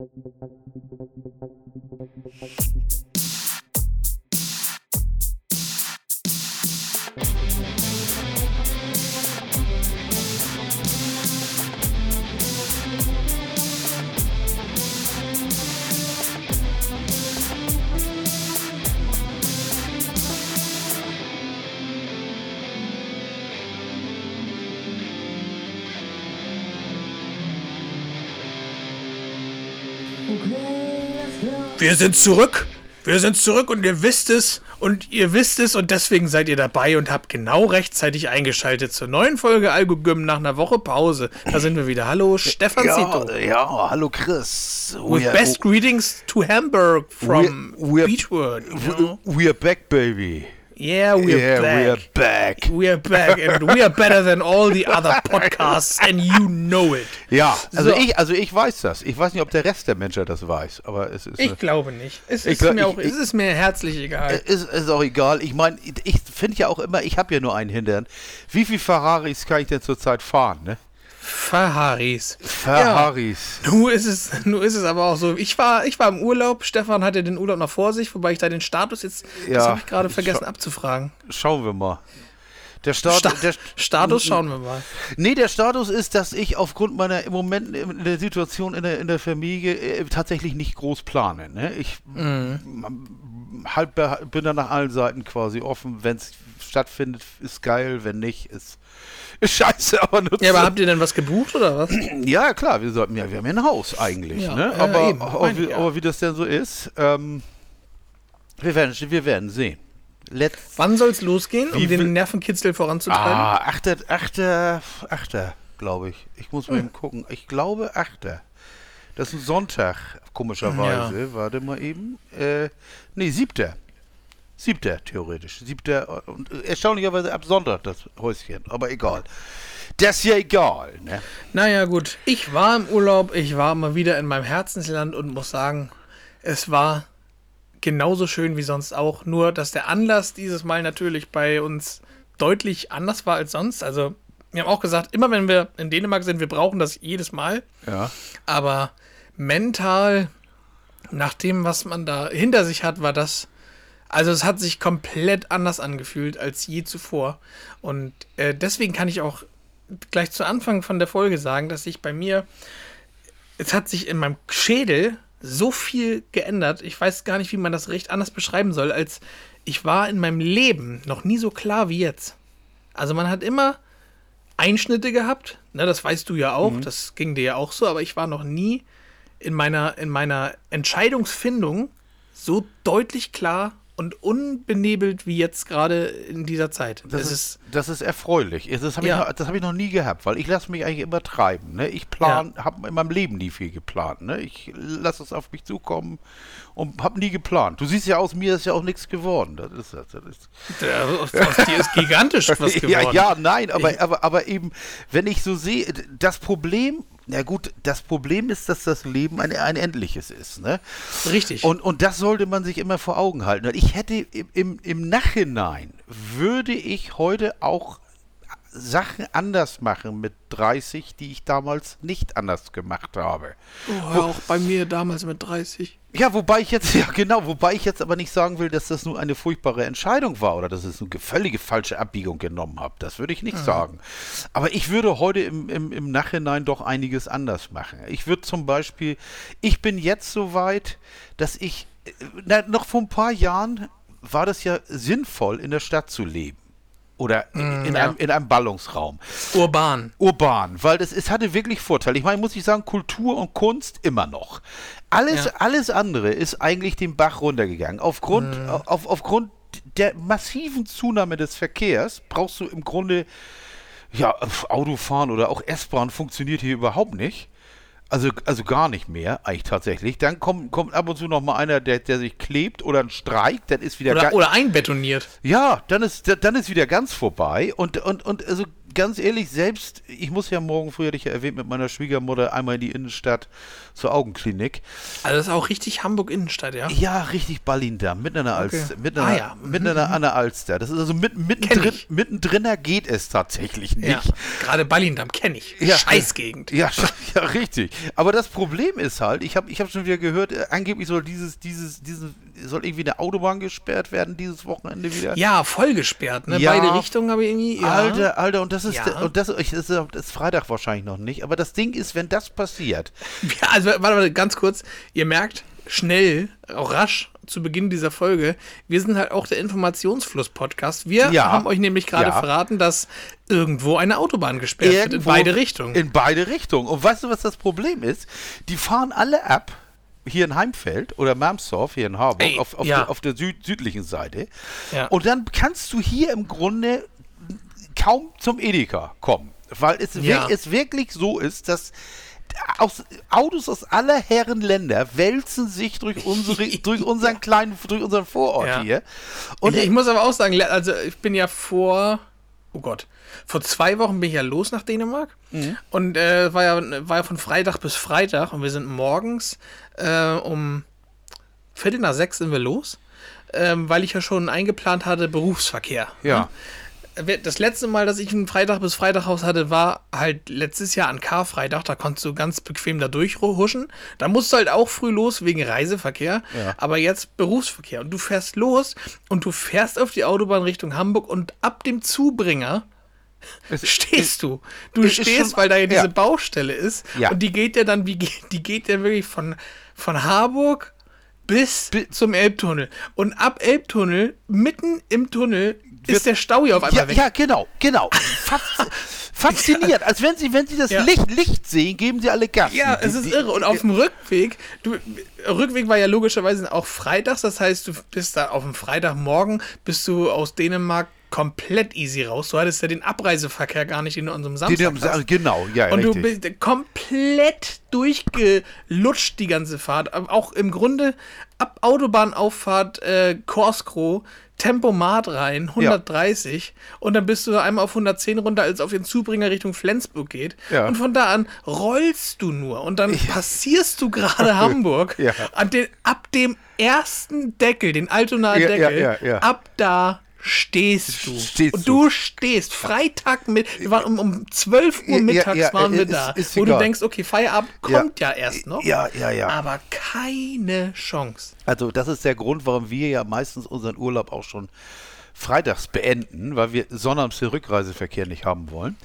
Thank Wir sind zurück. Wir sind zurück und ihr wisst es und ihr wisst es und deswegen seid ihr dabei und habt genau rechtzeitig eingeschaltet zur neuen Folge Algogym nach einer Woche Pause. Da sind wir wieder. Hallo Stefan Ja, Zito. ja, hallo Chris. With are- best greetings to Hamburg from We- we are- Beachwood. You know? we are back, baby. Yeah, we're yeah, back. we are back. We are back and we are better than all the other podcasts and you know it. Ja, also So. ich, also ich weiß das. Ich weiß nicht, ob der Rest der Menschheit das weiß, aber es ist. Ich glaube nicht. Es Ich ist, glaub- mir, ich- auch, es ist mir herzlich egal. ist, ist auch egal. Ich meine, ich finde ja auch immer, ich habe ja nur einen Hintern. Wie viel Ferraris kann ich denn zurzeit fahren, ne? Ferraris. Ferraris. Nun ist es, nun ist es aber auch so. Ich war, ich war im Urlaub. Stefan hatte den Urlaub noch vor sich, wobei ich da den Status jetzt, das Ja, habe ich gerade vergessen schau- abzufragen. Schauen wir mal. Der Start, Sta der, Status schauen wir mal. Nee, der Status ist, dass ich aufgrund meiner im Moment in der Situation in der, in der Familie äh, tatsächlich nicht groß plane. Ne? Ich Mhm. m- halb bin da nach allen Seiten quasi offen. Wenn es stattfindet, ist geil. Wenn nicht, ist scheiße. Aber, nutzt- Ja, aber habt ihr denn was gebucht oder was? ja, klar, wir sollten ja, wir haben ja ein Haus eigentlich. Ja, ne? ja, aber, eben, aber, wie, ja. aber wie das denn so ist, ähm, wir, werden, wir werden sehen. Let's Wann soll es losgehen, um den Nervenkitzel voranzutreiben? Ah, achter, achter, achter, glaube ich. Ich muss mal Hm. eben gucken. Ich glaube achter. Das ist ein Sonntag, komischerweise. Warte mal eben. Äh, nee, siebter. Siebter, theoretisch. Siebter und äh, erstaunlicherweise ab Sonntag das Häuschen. Aber egal. Das ist ja egal, ne? Naja, gut. Ich war im Urlaub, ich war mal wieder in meinem Herzensland und muss sagen, es war genauso schön wie sonst auch. Nur, dass der Anlass dieses Mal natürlich bei uns deutlich anders war als sonst. Also, wir haben auch gesagt, immer wenn wir in Dänemark sind, wir brauchen das jedes Mal. Ja. Aber mental, nach dem, was man da hinter sich hat, war das. Also es hat sich komplett anders angefühlt als je zuvor. Und äh, deswegen kann ich auch gleich zu Anfang von der Folge sagen, dass sich bei mir, es hat sich in meinem Schädel so viel geändert. Ich weiß gar nicht, wie man das recht anders beschreiben soll, als ich war in meinem Leben noch nie so klar wie jetzt. Also man hat immer Einschnitte gehabt, ne, das weißt du ja auch, das ging dir ja auch so, aber ich war noch nie in meiner, in meiner Entscheidungsfindung so deutlich klar und unbenebelt wie jetzt gerade in dieser Zeit. Das es ist, das ist erfreulich. Das habe Ja. ich, noch- das hab ich noch nie gehabt, weil ich lasse mich eigentlich immer treiben. Ne? Ich plan, habe in meinem Leben nie viel geplant. Ne? Ich lasse es auf mich zukommen und habe nie geplant. Du siehst ja aus mir ist ja auch nichts geworden. Das ist, das ist, Der, aus, aus dir ist gigantisch was geworden. ja, ja, nein, aber, aber, aber eben, wenn ich so sehe, das Problem, na gut, das Problem ist, dass das Leben ein, ein endliches ist. Ne? Richtig. Und, und das sollte man sich immer vor Augen halten. Ich hätte im, im, im Nachhinein, würde ich heute auch Sachen anders machen mit 30, die ich damals nicht anders gemacht habe. oh, auch bei mir damals mit 30. Ja, wobei ich jetzt, ja genau, wobei ich jetzt aber nicht sagen will, dass das nur eine furchtbare Entscheidung war oder dass es eine völlige falsche Abbiegung genommen habe. Das würde ich nicht sagen. Aber ich würde heute im, im, im Nachhinein doch einiges anders machen. Ich würde zum Beispiel, ich bin jetzt so weit, dass ich, äh, na, noch vor ein paar Jahren war das ja sinnvoll, in der Stadt zu leben. Oder in, in, ja. einem, in einem Ballungsraum Urban. urban, weil das, es hatte wirklich Vorteile. Ich meine, muss ich sagen, Kultur und Kunst immer noch. Alles, Ja. alles andere ist eigentlich den Bach runtergegangen. Aufgrund, auf, aufgrund der massiven Zunahme des Verkehrs brauchst du im Grunde, ja, Autofahren oder auch S-Bahn funktioniert hier überhaupt nicht. Also, also gar nicht mehr, eigentlich tatsächlich. Dann kommt, kommt ab und zu noch mal einer, der, der sich klebt oder ein Streik, dann ist wieder Oder, oder einbetoniert. ja, dann ist, dann ist wieder ganz vorbei. Und, und, und also ganz ehrlich, selbst, ich muss ja morgen früh, hatte ich ja erwähnt, mit meiner Schwiegermutter einmal in die Innenstadt zur Augenklinik. Also das ist auch richtig Hamburg Innenstadt, ja? Ja, richtig Ballindamm, mitten an der Okay. Alster. Mitten, Ah, ja. mitten an der- an der Alster. Das ist also mitten, mittendrin, ich. mittendrin geht es tatsächlich nicht. Ja. Gerade Ballindam kenne ich. Ja. Scheißgegend. Ja, ja, richtig. Aber das Problem ist halt, ich habe ich hab schon wieder gehört, äh, angeblich soll dieses, dieses, dieses, soll irgendwie eine Autobahn gesperrt werden dieses Wochenende wieder. Ja, voll gesperrt, ne? Ja. Beide Richtungen habe ich irgendwie. Ja. Alter, Alter, und das ist, und das, das ist das ist Freitag wahrscheinlich noch nicht, aber das Ding ist, wenn das passiert, Ja, also, warte mal, ganz kurz. Ihr merkt schnell, auch rasch zu Beginn dieser Folge, wir sind halt auch der Informationsfluss-Podcast. Wir Ja. haben euch nämlich gerade Ja. verraten, dass irgendwo eine Autobahn gesperrt wird in irgendwo- beide Richtungen. In beide Richtungen. Und weißt du, was das Problem ist? Die fahren alle ab, hier in Heimfeld oder Marmsdorf, hier in Harburg, Ey, auf, auf, ja. der, auf der süd südlichen Seite. Und dann kannst du hier im Grunde kaum zum Edeka kommen. Weil es, es wirklich so ist, dass aus, Autos aus aller Herren Länder wälzen sich durch, unsere, durch unseren kleinen, durch unseren Vorort Ja. hier. Und ich, ich muss aber auch sagen, also ich bin ja vor, oh Gott, vor zwei Wochen bin ich ja los nach Dänemark Mhm. und äh, war, ja, war ja von Freitag bis Freitag und wir sind morgens äh, um Viertel nach sechs sind wir los, ähm, weil ich ja schon eingeplant hatte Berufsverkehr. Ja. Ne? Das letzte Mal, dass ich ein Freitag bis Freitag Haus hatte, war halt letztes Jahr an Karfreitag. Da konntest du ganz bequem da durchhuschen. Da musst du halt auch früh los wegen Reiseverkehr. Ja. Aber jetzt Berufsverkehr. Und du fährst los und du fährst auf die Autobahn Richtung Hamburg und ab dem Zubringer es, stehst du. Du es ist stehst, schon- weil da ja diese ja. Baustelle ist. Ja. Und die geht ja dann, wie geht, die geht ja wirklich von, von Harburg bis Bi- zum Elbtunnel. Und ab Elbtunnel, mitten im Tunnel, ist der Stau hier auf einmal ja, weg. ja, genau, genau. Fas- Fasziniert. Als wenn sie, wenn sie das Ja. Licht, Licht sehen, geben sie alle Gas. Ja, es ist irre. Und auf dem Rückweg, du, Rückweg war ja logischerweise auch freitags, das heißt, du bist da auf dem Freitagmorgen, bist du aus Dänemark komplett easy raus. Du hattest ja den Abreiseverkehr gar nicht, den du einem die, Samstag die, hast. genau, ja, Und du richtig. bist komplett durchgelutscht die ganze Fahrt. Auch im Grunde ab Autobahnauffahrt äh, Korskro, Tempomat rein, 130. Und dann bist du einmal auf 110 runter, als es auf den Zubringer Richtung Flensburg geht. Ja. Und von da an rollst du nur. Und dann passierst du gerade Hamburg. Ja. Den, ab dem ersten Deckel, den Altonaer Ja, ja, Deckel, ja, ja. ab da stehst du. Stehst und du. du stehst. Freitag mit, wir waren um, um 12 Uhr Ja, mittags ja, waren wir ist- da. ist wo du egal. denkst, okay, Feierabend kommt ja, erst noch. Ja, ja, ja. Aber keine Chance. Also das ist der Grund, warum wir ja meistens unseren Urlaub auch schon freitags beenden, weil wir sonnabends den Rückreiseverkehr nicht haben wollen.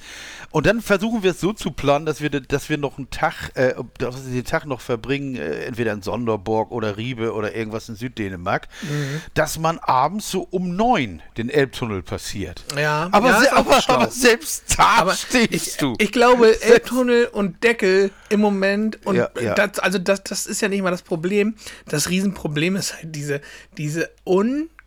Und dann versuchen wir es so zu planen, dass wir, dass wir noch einen Tag, äh, dass wir den Tag noch verbringen, äh, entweder in Sonderborg oder Riebe oder irgendwas in Süddänemark, Mhm. dass man abends so um neun den Elbtunnel passiert. Ja, aber, ja, se aber, aber selbst da Aber stehst ich, du. ich glaube, Elbtunnel und Deckel im Moment und Ja, ja. Das, also das, das ist ja nicht mal das Problem. Das Riesenproblem ist halt diese, diese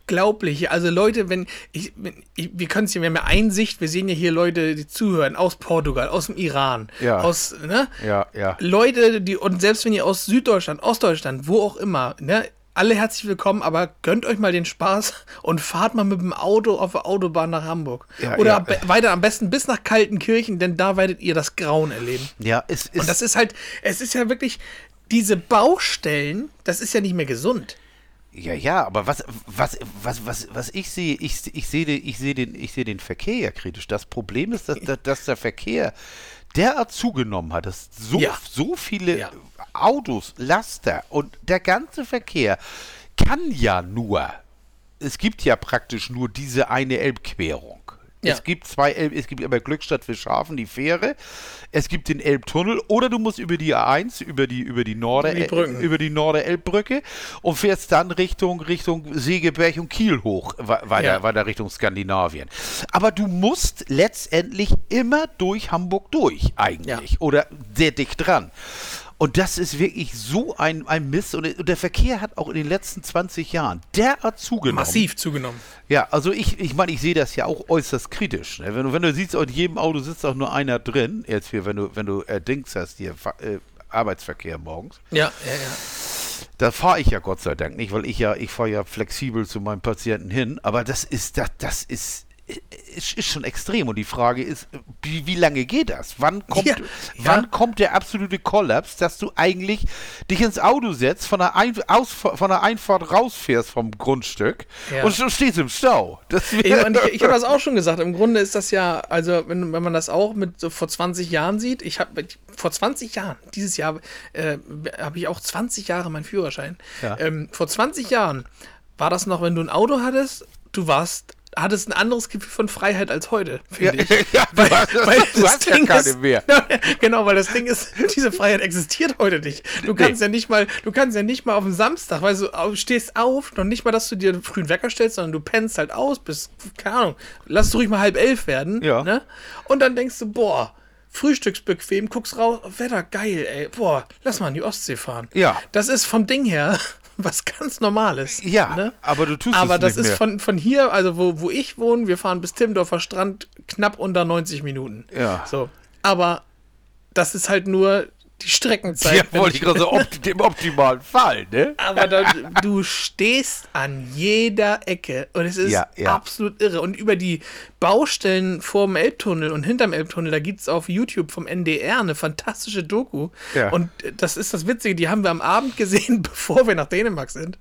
unglaubliche, also Leute, wenn ich, wenn ich wir können es ja, wir haben ja Einsicht, wir sehen ja hier Leute, die zuhören, aus Portugal, aus dem Iran, Ja. aus, ne? ja, ja. Leute, die, und selbst wenn ihr aus Süddeutschland, Ostdeutschland, wo auch immer, ne, alle herzlich willkommen, aber gönnt euch mal den Spaß und fahrt mal mit dem Auto auf der Autobahn nach Hamburg. Ja, Oder ja. weiter am besten bis nach Kaltenkirchen, denn da werdet ihr das Grauen erleben. Ja, es ist. Und das ist halt, es ist ja wirklich, diese Baustellen, das ist ja nicht mehr gesund. Ja, ja, aber was, was, was, was, was ich sehe, ich, ich sehe den, ich sehe den, ich sehe den Verkehr ja kritisch. Das Problem ist, dass, dass, dass der Verkehr derart zugenommen hat, dass so, Ja. so viele Ja. Autos, Laster und der ganze Verkehr kann ja nur, es gibt ja praktisch nur diese eine Elbquerung. Ja. Es gibt zwei Elb, es gibt aber Glückstadt Fischhafen, die Fähre, es gibt den Elbtunnel oder du musst über die A1, über die, über die Norde, Über die über die Norde-Elbbrücke und fährst dann Richtung, Richtung Segeberg und Kiel hoch, we- weiter, Ja. weiter Richtung Skandinavien. Aber du musst letztendlich immer durch Hamburg durch, eigentlich. Oder sehr dicht dran. Und das ist wirklich so ein, ein Mist. Und, der Verkehr hat auch in den letzten 20 Jahren derart zugenommen. Massiv zugenommen. Ja, also ich, ich meine, ich sehe das ja auch äußerst kritisch. Ne? Wenn, du, wenn du siehst, in jedem Auto sitzt auch nur einer drin, jetzt hier, wenn du, wenn du äh, Dings hast, hier, äh, Arbeitsverkehr morgens. Ja, ja, ja. Da fahre ich ja Gott sei Dank nicht, weil ich ja, ich fahre ja flexibel zu meinem Patienten hin. Aber das ist, das, das ist, ist, ist schon extrem. Und die Frage ist, wie, wie lange geht das? Wann kommt, Ja, wann ja. kommt der absolute Kollaps, dass du eigentlich dich ins Auto setzt, von der, Ein aus, von der Einfahrt rausfährst vom Grundstück Ja. und stehst im Stau. Das Ich, ich, ich habe das auch schon gesagt. Im Grunde ist das ja, also wenn, wenn man das auch mit so vor 20 Jahren sieht, ich habe vor 20 Jahren, dieses Jahr äh, habe ich auch 20 Jahre meinen Führerschein. Ähm, vor 20 Jahren war das noch, wenn du ein Auto hattest, du warst, hattest ein anderes Gefühl von Freiheit als heute, ja, finde ich. ja, du hast, du das ja Ding keine ist- mehr. genau, weil das Ding ist, diese Freiheit existiert heute nicht. Du kannst ja nicht mal, du kannst ja nicht mal auf den Samstag, weil du stehst auf, noch nicht mal, dass du dir einen frühen Wecker stellst, sondern du pennst halt aus bis, keine Ahnung, lass es ruhig mal halb elf werden. Ja. Ne? Und dann denkst du, boah, frühstücksbequem, guckst raus, Wetter geil, ey, boah, lass mal in die Ostsee fahren. Ja. Das ist vom Ding her was ganz Normales. Ja, ne? aber du tust Aber es das nicht ist mehr. von, von hier, also wo, wo ich wohne, wir fahren bis Timmendorfer Strand knapp unter 90 Minuten. Ja. So. Aber das ist halt nur die Streckenzeit. Ja, wollte ich gerade so opti dem optimalen Fall, ne? aber da, du stehst an jeder Ecke und es ist Ja, ja. absolut irre. Und über die Baustellen vorm Elbtunnel und hinterm Elbtunnel, da gibt es auf YouTube vom NDR eine fantastische Doku. Ja. Und das ist das Witzige, die haben wir am Abend gesehen, bevor wir nach Dänemark sind.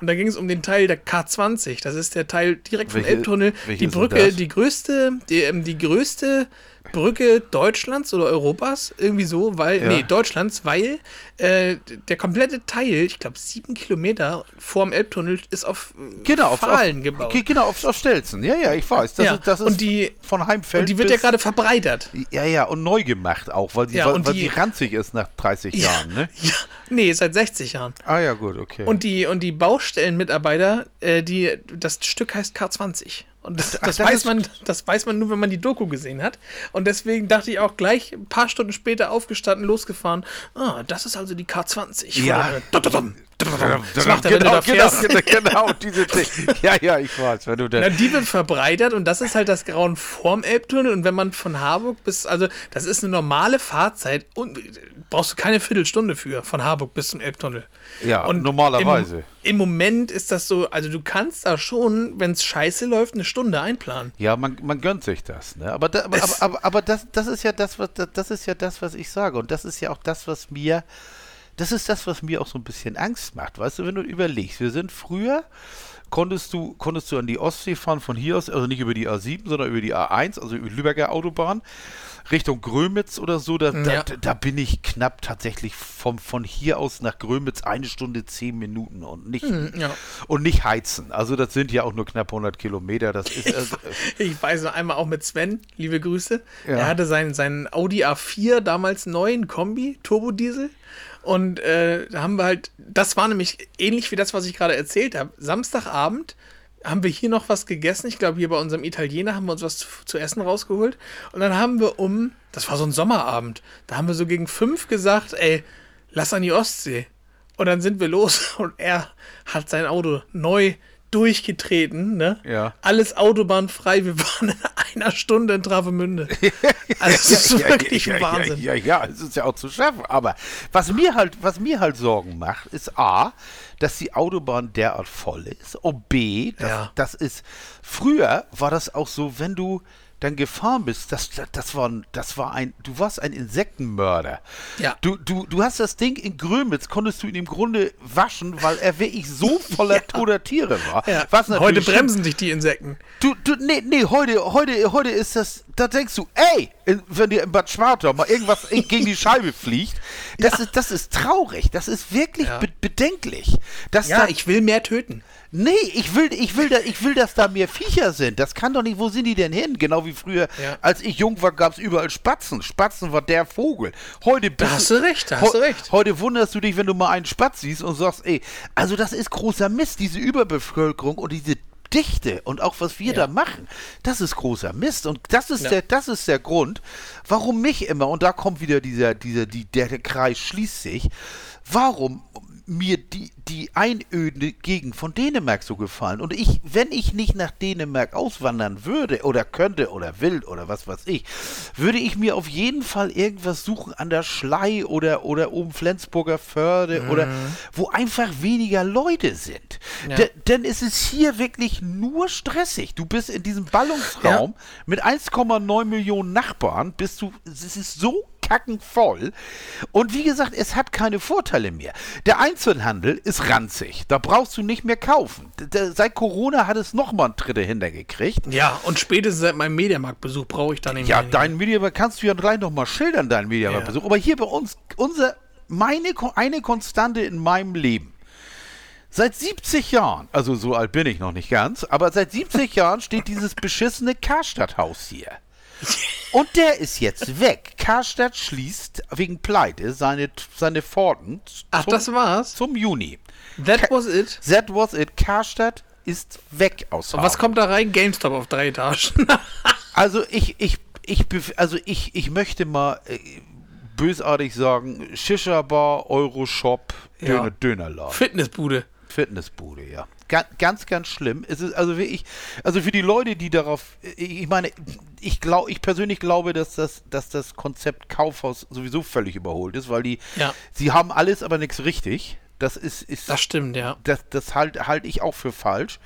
Und da ging es um den Teil der K20. Das ist der Teil direkt vom Welche- Elbtunnel. welche Die Brücke, die größte, die, ähm, die größte Brücke Deutschlands oder Europas, irgendwie so, weil, Ja. nee, Deutschlands, weil äh, der komplette Teil, ich glaube sieben Kilometer vorm Elbtunnel, ist auf Genau, auf, Pfahlen auf, gebaut. ge- Genau, auf, auf Stelzen. Ja, ja, ich weiß. Das Ja, ist, das ist und die- von Heimfeld Und die wird ja gerade verbreitert. Ja, ja, und neu gemacht auch, weil, die, Ja, weil, weil die- die ranzig ist nach 30 Jahren, ne? Ja, nee, seit 60 Jahren. Ah ja, gut, okay. Und die, und die Baustellenmitarbeiter, äh, die, das Stück heißt K20. Und das, das, das weiß man, das weiß man nur, wenn man die Doku gesehen hat. Und deswegen dachte ich auch gleich ein paar Stunden später aufgestanden, losgefahren. Ah, das ist also die K20. Ja. Das macht er, wenn du genau, da genau, genau, genau, diese Ja, ja, ich weiß, wenn du da. Na, die wird verbreitert und das ist halt das Grauen vorm Elbtunnel. Und wenn man von Harburg bis, also das ist eine normale Fahrzeit und brauchst du keine Viertelstunde für, von Harburg bis zum Elbtunnel. Ja, und normalerweise. Im, Im Moment ist das so, also du kannst da schon, wenn es scheiße läuft, eine Stunde einplanen. Ja, man, man gönnt sich das, ne? Aber, da, aber, aber, aber, aber das, das ist ja das, was das ist ja das, was ich sage. Und das ist ja auch das, was mir, das ist das, was mir auch so ein bisschen Angst macht. Weißt du, wenn du überlegst, wir sind früher, konntest du, konntest du an die Ostsee fahren von hier aus, also nicht über die A7, sondern über die A1, also über die Lübecker Autobahn, Richtung Grömitz oder so. Da, Ja. da, da bin ich knapp tatsächlich vom, von hier aus nach Grömitz eine Stunde zehn Minuten und nicht, ja. und nicht heizen. Also das sind ja auch nur knapp 100 Kilometer. Das ist also, Ich weiß noch einmal auch mit Sven, liebe Grüße. Ja. Er hatte seinen, seinen Audi A4, damals neuen Kombi, Turbodiesel. Und äh, da haben wir halt, das war nämlich ähnlich wie das, was ich gerade erzählt habe. Samstagabend haben wir hier noch was gegessen. Ich glaube, hier bei unserem Italiener haben wir uns was zu, zu essen rausgeholt. Und dann haben wir um, das war so ein Sommerabend, da haben wir so gegen fünf gesagt, ey, lass an die Ostsee. Und dann sind wir los und er hat sein Auto neu durchgetreten, ne? Ja. Alles autobahnfrei. Wir waren in einer Stunde in Travemünde. Also es ist wirklich ja, Wahnsinn. Ja, ja, ja, es ist ja auch zu schaffen. Aber was mir halt, was mir halt Sorgen macht, ist A, dass die Autobahn derart voll ist. Und B, das, Ja. das ist, früher war das auch so, wenn du dann gefahren bist, das, das, war, ein- das war ein, du warst ein Insektenmörder. Ja. Du, du, du hast das Ding in Grömitz, konntest du ihn im Grunde waschen, weil er wirklich so voller toter Tiere war. Ja. Heute bremsen dich die Insekten. Du, du, nee, nee, heute, heute, heute ist das, da denkst du, ey, wenn dir im Bad Schwartau mal irgendwas gegen die Scheibe fliegt, das, ist, das ist traurig, das ist wirklich Ja. be bedenklich. Ja, da, ich will mehr töten. Nee, ich will, ich, will da, ich will, dass da mehr Viecher sind. Das kann doch nicht, wo sind die denn hin? Genau wie früher, Ja. als ich jung war, gab es überall Spatzen. Spatzen war der Vogel. Heute bist hast du recht, da hast du recht. Heute wunderst du dich, wenn du mal einen Spatz siehst und sagst, ey, also das ist großer Mist, diese Überbevölkerung und diese Dichte und auch was wir da machen, das ist großer Mist und das ist Ja. der, das ist der Grund, warum mich immer und da kommt wieder dieser, dieser, die, der Kreis schließt sich, warum mir die, die einöde Gegend von Dänemark so gefallen. Und ich, wenn ich nicht nach Dänemark auswandern würde oder könnte oder will oder was weiß ich, würde ich mir auf jeden Fall irgendwas suchen an der Schlei oder, oder oben Flensburger Förde oder wo einfach weniger Leute sind. Ja. De, denn es ist hier wirklich nur stressig. Du bist in diesem Ballungsraum mit 1,9 Millionen Nachbarn, bist du, es ist so kackenvoll. Und wie gesagt, es hat keine Vorteile mehr. Der Einzelhandel ist ranzig. Da brauchst du nicht mehr kaufen. Seit Corona hat es nochmal einen Dritte hintergekriegt. Ja, und spätestens seit meinem Mediamarktbesuch brauche ich dann nicht Ja, mehr. dein Mediamarkt kannst du ja gleich nochmal schildern, dein Mediamarktbesuch. Aber hier bei uns, unser, meine, eine Konstante in meinem Leben. Seit 70 Jahren, also so alt bin ich noch nicht ganz, aber seit 70 Jahren steht dieses beschissene Karstadthaus hier. Und der ist jetzt weg. Karstadt schließt wegen Pleite seine, seine Pforten Ach, zum, das war's? zum Juni. That was it. That was it. Karstadt ist weg aus Und was kommt da rein? GameStop auf drei Etagen. Also ich, ich, ich, also ich, ich möchte mal äh, bösartig sagen, Shisha-Bar, Euroshop, Ja. Döner, Dönerladen. Fitnessbude. Fitnessbude, ja. Ga ganz, ganz schlimm. Es ist also wirklich, also für die Leute, die darauf, ich meine, ich glaube, ich persönlich glaube, dass das, dass das Konzept Kaufhaus sowieso völlig überholt ist, weil die, Ja. sie haben alles, aber nichts richtig. Das ist, ist Das stimmt, ja. das, das halte halt ich auch für falsch.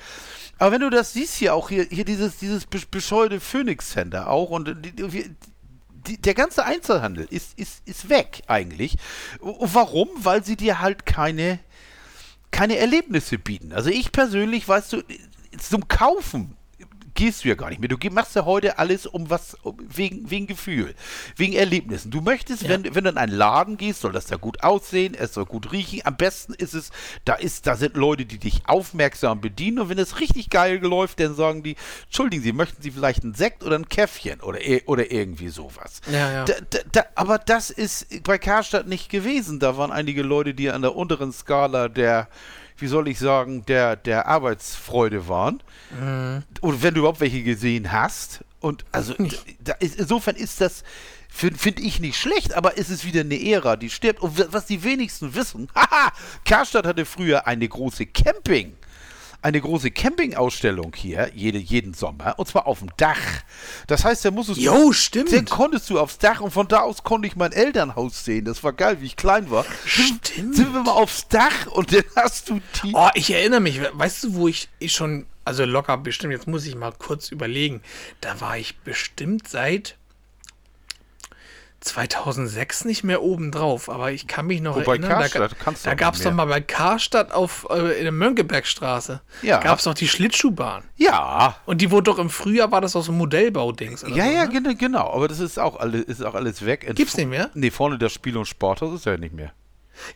Aber wenn du das siehst hier auch hier, hier dieses, dieses besch- bescheuerte Phoenix Center auch und die, die, der ganze Einzelhandel ist, ist, ist weg eigentlich. Warum? Weil sie dir halt keine, keine Erlebnisse bieten. Also ich persönlich, weißt du, zum Kaufen gehst du ja gar nicht mehr. Du machst ja heute alles um was, um, wegen, wegen Gefühl, wegen Erlebnissen. Du möchtest, wenn, wenn du in einen Laden gehst, soll das da gut aussehen, es soll gut riechen. Am besten ist es, da ist, da sind Leute, die dich aufmerksam bedienen und wenn es richtig geil läuft, dann sagen die, entschuldigen Sie, möchten Sie vielleicht einen Sekt oder ein Käffchen oder, oder irgendwie sowas. Ja, ja. Da, da, da, aber das ist bei Karstadt nicht gewesen. Da waren einige Leute, die an der unteren Skala der, wie soll ich sagen, der, der Arbeitsfreude waren. Oder wenn du überhaupt welche gesehen hast. Und also da ist, insofern ist das, finde find ich nicht schlecht, aber es ist wieder eine Ära, die stirbt. Und wa- was die wenigsten wissen, haha, Karstadt hatte früher eine große Camping. Eine große Campingausstellung hier, jede, jeden Sommer, und zwar auf dem Dach. Das heißt, da musstest du Jo, stimmt. dann konntest du aufs Dach und von da aus konnte ich mein Elternhaus sehen. Das war geil, wie ich klein war. Stimmt. Sind wir mal aufs Dach und dann hast du die. Oh, ich erinnere mich. Weißt du, wo ich schon, also locker bestimmt, jetzt muss ich mal kurz überlegen. Da war ich bestimmt seit 2006 nicht mehr oben drauf, aber ich kann mich noch Wobei erinnern, Karstadt da, da gab es doch mal bei Karstadt auf, äh, in der Mönckebergstraße, Ja. gab es doch die Schlittschuhbahn. Ja. Und die wurde doch im Frühjahr, war das auch so ein Modellbaudings. Ja, so, ja, ne? genau, genau. Aber das ist auch alles, ist auch alles weg. Gibt's nicht mehr? Nee, vorne das Spiel- und Sporthaus ist ja nicht mehr.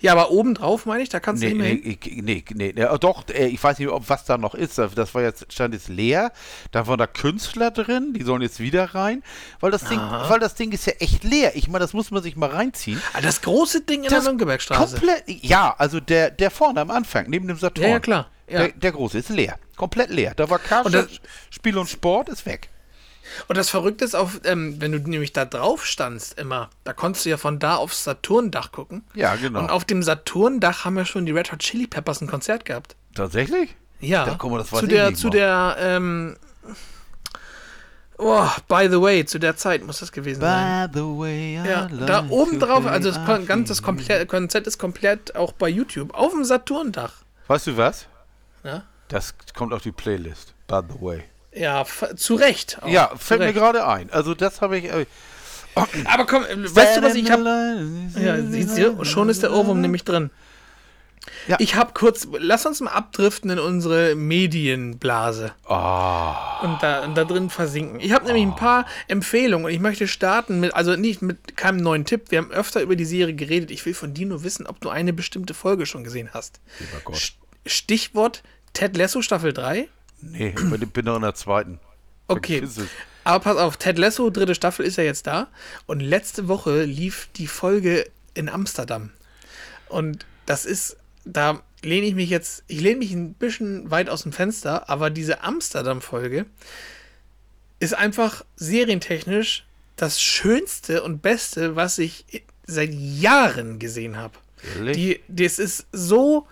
Ja, aber oben drauf, meine ich, da kannst du Nee, nicht mehr nee, nee, nee, äh, doch, äh, ich weiß nicht, ob was da noch ist. Das war jetzt, stand jetzt leer. Da waren da Künstler drin, die sollen jetzt wieder rein. Weil das Ding, weil das Ding ist ja echt leer. Ich meine, das muss man sich mal reinziehen. Ah, das große Ding in Das der Mönckebergstraße. Komplett, ja, also der, der vorne am Anfang, neben dem Saturn. Ja, ja, klar, ja. Der, der große ist leer. Komplett leer. Da war Karstadt, das- Spiel und Sport ist weg. Und das Verrückte ist, auf, ähm, wenn du nämlich da drauf standst immer, da konntest du ja von da aufs Saturndach gucken. Ja, genau. Und auf dem Saturndach haben ja schon die Red Hot Chili Peppers ein Konzert gehabt. Tatsächlich? Ja. Da, guck mal, das weiß zu der, zu mal. der, ähm, oh, by the way, zu der Zeit muss das gewesen sein. By the way, I Ja, da oben drauf, also das Kon ganze Konzert ist komplett auch bei YouTube, auf dem Saturndach. Weißt du was? Ja, Das kommt auf die Playlist. By the way. Ja zu Recht. auch, Ja, fällt mir gerade ein. Also das habe ich. Äh, Aber komm, äh, weißt du was, ich habe Ja, siehst du, schon ist der Ohrwurm nämlich drin. Ja. Ich habe kurz, lass uns mal abdriften in unsere Medienblase Ah. und, da, und da drin versinken. Ich habe nämlich ein paar Empfehlungen und ich möchte starten mit, also nicht mit keinem neuen Tipp. Wir haben öfter über die Serie geredet. Ich will von dir nur wissen, ob du eine bestimmte Folge schon gesehen hast. Stichwort Ted Lasso Staffel 3. Nee, ich bin noch in der zweiten. Okay. Aber pass auf, Ted Lasso, dritte Staffel ist ja jetzt da. Und letzte Woche lief die Folge in Amsterdam. Und das ist, da lehne ich mich jetzt, ich lehne mich ein bisschen weit aus dem Fenster, aber diese Amsterdam-Folge ist einfach serientechnisch das Schönste und Beste, was ich seit Jahren gesehen habe. Die, das ist so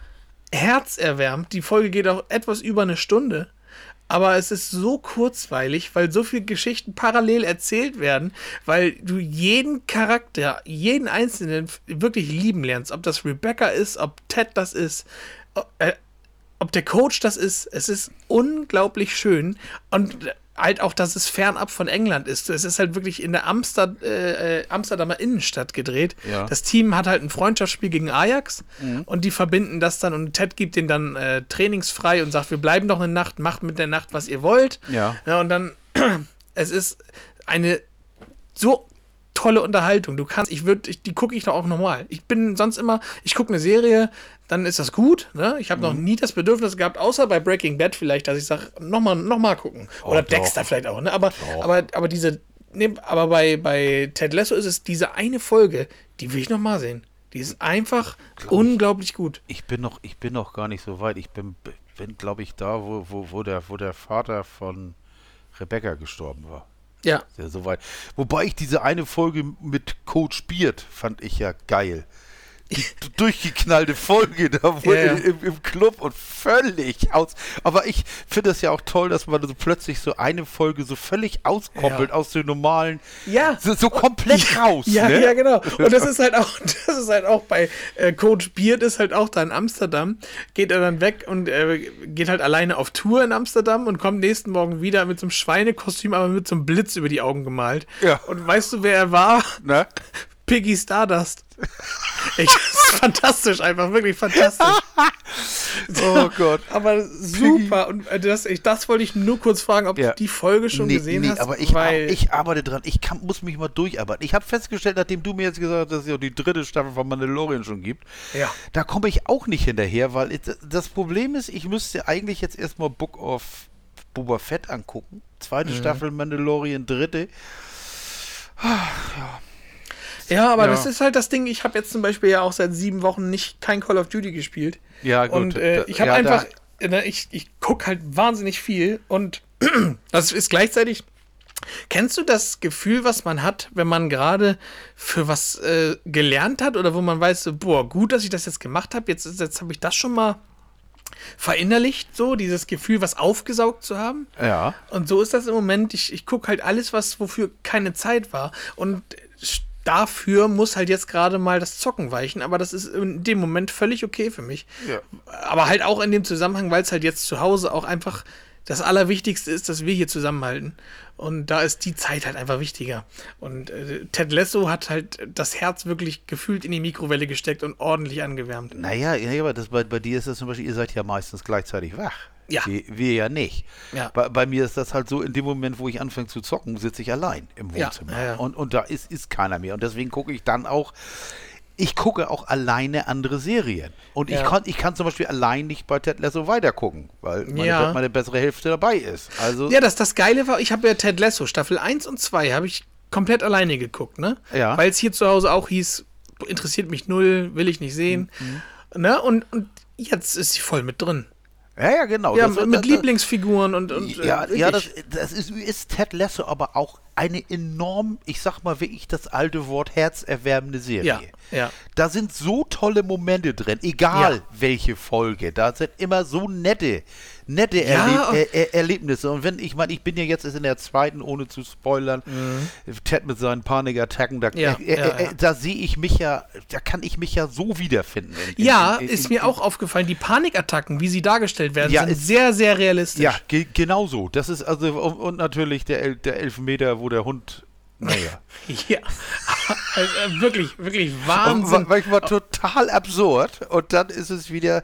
herzerwärmend. Die Folge geht auch etwas über eine Stunde. Aber es ist so kurzweilig, weil so viele Geschichten parallel erzählt werden, weil du jeden Charakter, jeden Einzelnen wirklich lieben lernst. Ob das Rebecca ist, ob Ted das ist, ob, äh, ob der Coach das ist. Es ist unglaublich schön. Und halt auch, dass es fernab von England ist. Es ist halt wirklich in der Amster, äh, Amsterdamer Innenstadt gedreht. Ja. Das Team hat halt ein Freundschaftsspiel gegen Ajax und die verbinden das dann und Ted gibt den dann äh, trainingsfrei und sagt, wir bleiben noch eine Nacht, macht mit der Nacht, was ihr wollt. Ja. und dann, es ist eine so tolle Unterhaltung. Du kannst, ich würde, die gucke ich doch auch normal. Ich bin sonst immer, ich gucke eine Serie, dann ist das gut. Ne? Ich habe noch nie das Bedürfnis gehabt, außer bei Breaking Bad vielleicht, dass ich sage, nochmal noch mal gucken. Oder doch. Dexter vielleicht auch. Ne? Aber, aber, aber diese, ne, aber bei, bei Ted Lasso ist es diese eine Folge, die will ich nochmal sehen. Die ist einfach unglaublich gut. Ich bin noch, ich bin noch gar nicht so weit. Ich bin, bin glaube ich, da, wo, wo, wo, der, wo der Vater von Rebecca gestorben war. Ja. Sehr so weit. Wobei ich diese eine Folge mit Coach Beard fand ich ja geil. Durchgeknallte Folge da wo Ja, ja. Im, im Club und völlig aus. Aber ich finde es ja auch toll, dass man so plötzlich so eine Folge so völlig auskoppelt Ja. aus dem normalen. Ja. So, so komplett raus. Ja, ne? ja, genau. Und das ist halt auch, das ist halt auch bei äh, Coach Beard ist halt auch da in Amsterdam, geht er dann weg und äh, geht halt alleine auf Tour in Amsterdam und kommt nächsten Morgen wieder mit so einem Schweinekostüm, aber mit so einem Blitz über die Augen gemalt. Ja. Und weißt du, wer er war? Ne? Piggy Stardust. Ich, das ist fantastisch, einfach wirklich fantastisch. Oh Gott. Aber super. Und äh, das, ich, das wollte ich nur kurz fragen, ob Ja. du die Folge schon gesehen hast. aber ich, weil, ich arbeite dran. Ich kann, muss mich mal durcharbeiten. Ich habe festgestellt, nachdem du mir jetzt gesagt hast, dass es ja die dritte Staffel von Mandalorian schon gibt, Ja. da komme ich auch nicht hinterher, weil ich, das Problem ist, ich müsste eigentlich jetzt erstmal Book of Boba Fett angucken. Zweite Mhm. Staffel Mandalorian, dritte. Ja, aber Ja. das ist halt das Ding. Ich habe jetzt zum Beispiel ja auch seit sieben Wochen nicht kein Call of Duty gespielt. Ja, gut. Und äh, ich habe ja, einfach, ne, ich, ich gucke halt wahnsinnig viel und das ist gleichzeitig. Kennst du das Gefühl, was man hat, wenn man gerade für was äh, gelernt hat oder wo man weiß, so, boah, gut, dass ich das jetzt gemacht habe, jetzt, ist- jetzt habe ich das schon mal verinnerlicht, so dieses Gefühl, was aufgesaugt zu haben? Ja. Und so ist das im Moment. Ich, ich gucke halt alles, was wofür keine Zeit war. Und dafür muss halt jetzt gerade mal das Zocken weichen. Aber das ist in dem Moment völlig okay für mich. Ja. Aber halt auch in dem Zusammenhang, weil es halt jetzt zu Hause auch einfach das Allerwichtigste ist, dass wir hier zusammenhalten. Und da ist die Zeit halt einfach wichtiger. Und äh, Ted Lasso hat halt das Herz wirklich gefühlt in die Mikrowelle gesteckt und ordentlich angewärmt. Naja, ja, aber das, bei, bei dir ist das zum Beispiel, ihr seid ja meistens gleichzeitig wach. Ja. Wir, wir ja nicht. Ja. Bei, bei mir ist das halt so, in dem Moment, wo ich anfange zu zocken, sitze ich allein im Wohnzimmer. ja. Und, und da ist, ist keiner mehr. Und deswegen gucke ich dann auch, ich gucke auch alleine andere Serien. Und ich, kann, ich kann zum Beispiel allein nicht bei Ted Lasso weitergucken, weil meine, meine bessere Hälfte dabei ist. Also, Ja, das, das Geile war, ich habe ja Ted Lasso, Staffel 1 und 2, habe ich komplett alleine geguckt, ne? Ja. Weil es hier zu Hause auch hieß, interessiert mich null, will ich nicht sehen. Mhm. Ne? Und, und jetzt ist sie voll mit drin. Ja, ja, genau. Ja, Das- mit das- Lieblingsfiguren und, und äh, Ja, ja das, das ist, ist Ted Lasso aber auch eine enorm, ich sag mal wirklich das alte Wort, herzerwärmende Serie. Ja, ja. Da sind so tolle Momente drin, egal Ja. welche Folge. Da sind immer so nette, nette Ja, Erleb er er Erlebnisse. Und wenn, ich meine, ich bin ja jetzt in der zweiten, ohne zu spoilern, Ted mit seinen Panikattacken, da, Mhm. Ja, äh, äh, äh, da sehe ich mich ja, da kann ich mich ja so wiederfinden. in- in- Ja, in- ist mir auch aufgefallen, die Panikattacken, wie sie dargestellt werden, Ja, sind sehr, sehr realistisch. Ja, ge genau so. Das ist also, und, und natürlich der, El der Elfmeter, wo der Hund, naja. Ja. also, äh, wirklich, wirklich Und Wahnsinn. ma- manchmal total absurd und dann ist es wieder.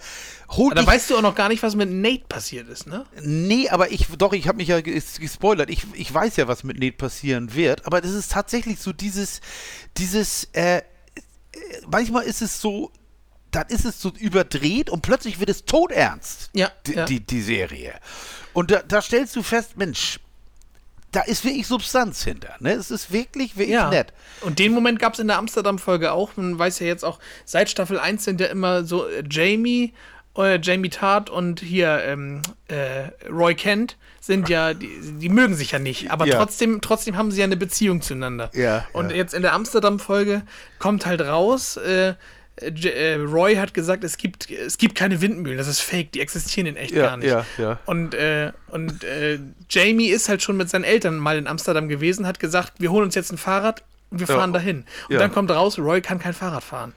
Hol Da dich, weißt du auch noch gar nicht, was mit Nate passiert ist, ne? nee, aber ich, doch, ich habe mich ja ges- gespoilert. Ich, ich weiß ja, was mit Nate passieren wird, aber das ist tatsächlich so dieses, dieses, äh, äh, manchmal ist es so, dann ist es so überdreht und plötzlich wird es todernst. Ja, Die, ja. die, die Serie. Und da, da stellst du fest, Mensch, da ist wirklich Substanz hinter. Ne? Es ist wirklich, wirklich Ja. nett. Und den Moment gab es in der Amsterdam-Folge auch. Man weiß ja jetzt auch, seit Staffel 1 sind ja immer so äh, Jamie, äh, Jamie Tart und hier ähm, äh, Roy Kent sind ja, die, die mögen sich ja nicht, aber Ja. trotzdem, trotzdem haben sie ja eine Beziehung zueinander. Ja, Und ja. jetzt in der Amsterdam-Folge kommt halt raus, äh, äh, Roy hat gesagt, es gibt, es gibt keine Windmühlen, das ist fake, die existieren in echt Ja, gar nicht. ja, ja. Und, äh, und äh, Jamie ist halt schon mit seinen Eltern mal in Amsterdam gewesen, hat gesagt, wir holen uns jetzt ein Fahrrad und wir Ja. fahren dahin. Und Ja. dann kommt raus, Roy kann kein Fahrrad fahren.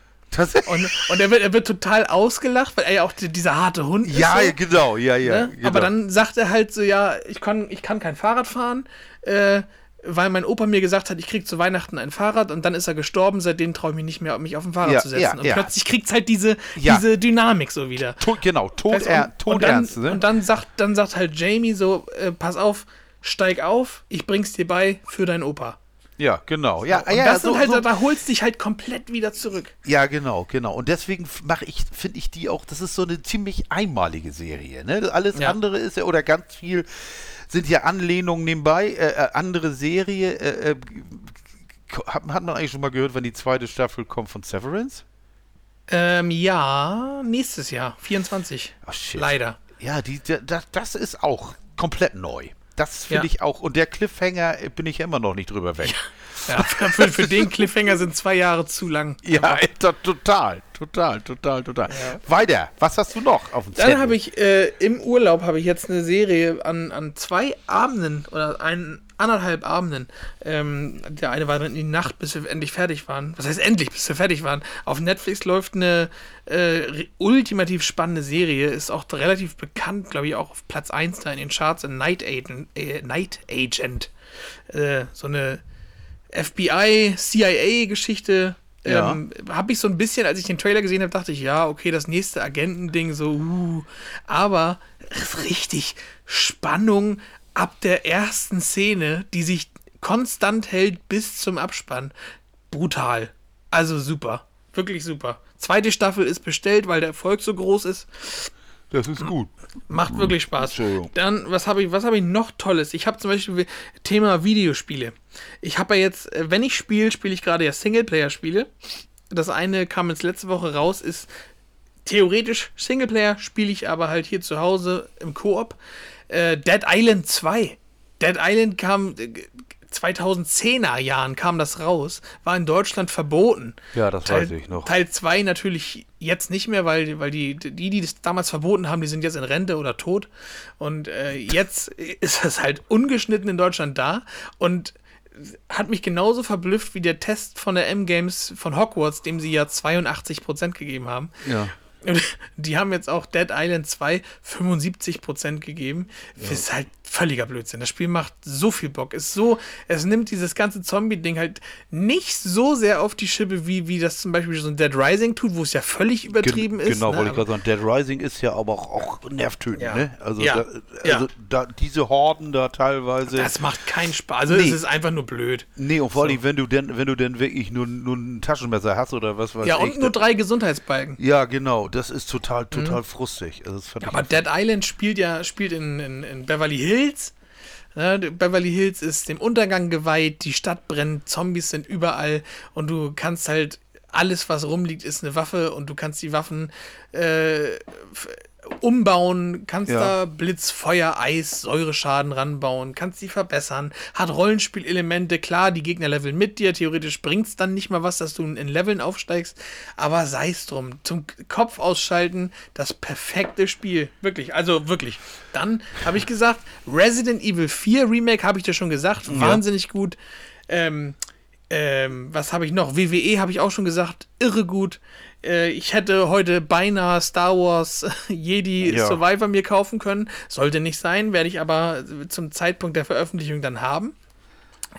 Und, und er, wird, er wird total ausgelacht, weil er ja auch die, dieser harte Hund ja, ist. so. genau, ja, ja. Ne? Genau. Aber dann sagt er halt so, ja, ich kann, ich kann kein Fahrrad fahren, äh, weil mein Opa mir gesagt hat, ich krieg zu Weihnachten ein Fahrrad und dann ist er gestorben, seitdem traue ich mich nicht mehr, mich auf ein Fahrrad Ja, zu setzen. ja, und ja. plötzlich kriegt's halt diese, diese Dynamik so wieder. To genau, tot, Weißt er, und, und, dann, ne? und dann sagt, dann sagt halt Jamie so, äh, pass auf, steig auf, ich bring's dir bei für deinen Opa. ja, genau. Ja, Und ja, das so, sind halt, so, da holst dich halt komplett wieder zurück. ja, genau, genau. Und deswegen mache ich, finde ich die auch, das ist so eine ziemlich einmalige Serie. Ne? Alles andere ist ja, oder ganz viel sind ja Anlehnungen nebenbei. Äh, äh, andere Serie, äh, äh, hat, hat man eigentlich schon mal gehört, wenn die zweite Staffel kommt von Severance? Ähm, ja, nächstes Jahr, 24. Ach, shit. Leider. Ja, die, da, das ist auch komplett neu. Das finde Ja. ich auch. Und der Cliffhanger äh, bin ich ja immer noch nicht drüber weg. Ja, für, für den Cliffhanger sind zwei Jahre zu lang. Ja, to- total, total, total, total. Weiter, was hast du noch auf dem Zettel? Dann habe ich äh, im Urlaub habe ich jetzt eine Serie an, an zwei Abenden oder ein, anderthalb Abenden. Ähm, der eine war dann in die Nacht, bis wir endlich fertig waren. Was heißt endlich, bis wir fertig waren? Auf Netflix läuft eine äh, ultimativ spannende Serie, ist auch relativ bekannt, glaube ich, auch auf Platz 1 da in den Charts, ein Night Agent. Äh, Night Agent. So eine FBI, CIA-Geschichte. Ja. Ähm, habe ich so ein bisschen, als ich den Trailer gesehen habe, dachte ich, ja, okay, das nächste Agentending, so, uh, aber richtig Spannung ab der ersten Szene, die sich konstant hält bis zum Abspann. Brutal. Also super. Wirklich super. Zweite Staffel ist bestellt, weil der Erfolg so groß ist. Das ist gut. Macht wirklich Spaß. Dann, was habe ich, was habe ich noch Tolles? Ich habe zum Beispiel Thema Videospiele. Ich habe ja jetzt, äh, wenn ich spiele, spiele ich gerade ja Singleplayer-Spiele. Das eine kam jetzt letzte Woche raus, ist theoretisch Singleplayer, spiele ich aber halt hier zu Hause im Koop. Äh, Dead Island 2. Dead Island kam äh, 2010er Jahren kam das raus, war in Deutschland verboten. Ja, das Teil, weiß ich noch. Teil 2 natürlich jetzt nicht mehr, weil, weil die, die, die das damals verboten haben, die sind jetzt in Rente oder tot. Und äh, jetzt ist das halt ungeschnitten in Deutschland da und hat mich genauso verblüfft wie der Test von der M-Games von Hogwarts, dem sie ja 82% gegeben haben. Ja. Die haben jetzt auch Dead Island 2 75% gegeben. Das ist halt völliger Blödsinn. Das Spiel macht so viel Bock. Ist so, es nimmt dieses ganze Zombie-Ding halt nicht so sehr auf die Schippe, wie, wie das zum Beispiel so ein Dead Rising tut, wo es ja völlig übertrieben Gen ist. Genau, ne? wollte ich gerade sagen. Dead Rising ist ja aber auch, auch nervtötend, Ja. ne? Also, Ja. Da, Ja. also da, diese Horden da teilweise. Das macht keinen Spaß. Also Nee. es ist einfach nur blöd. nee, und vor allem, wenn du denn, wenn du denn wirklich nur, nur ein Taschenmesser hast oder was weiß Ja, ich. und nur da- drei Gesundheitsbalken. ja, genau, das ist total, total frustig. Also das fand Mhm. Aber ich Dead Island spielt ja spielt in, in, in Beverly Hills. Ne, Beverly Hills ist dem Untergang geweiht, die Stadt brennt, Zombies sind überall und du kannst halt alles, was rumliegt, ist eine Waffe und du kannst die Waffen äh, umbauen, kannst Ja. da Blitz, Feuer, Eis, Säureschaden ranbauen, kannst die verbessern, hat Rollenspielelemente, klar, die Gegner leveln mit dir, theoretisch bringt es dann nicht mal was, dass du in Leveln aufsteigst, aber sei es drum, zum Kopf ausschalten, das perfekte Spiel, wirklich, also wirklich. Dann habe ich gesagt, Resident Evil 4 Remake, habe ich dir schon gesagt, wahnsinnig gut. Ähm, ähm, was habe ich noch? WWE habe ich auch schon gesagt, irre gut. Äh, ich hätte heute beinahe Star Wars Jedi Ja. Survivor mir kaufen können. Sollte nicht sein, werde ich aber zum Zeitpunkt der Veröffentlichung dann haben.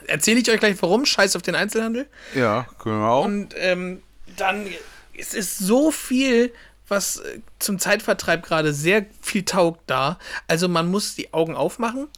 Erzähle ich euch gleich warum. Scheiß auf den Einzelhandel. Ja, genau. Und ähm, dann, es ist so viel, was äh, zum Zeitvertreib gerade sehr viel taugt da. Also man muss die Augen aufmachen,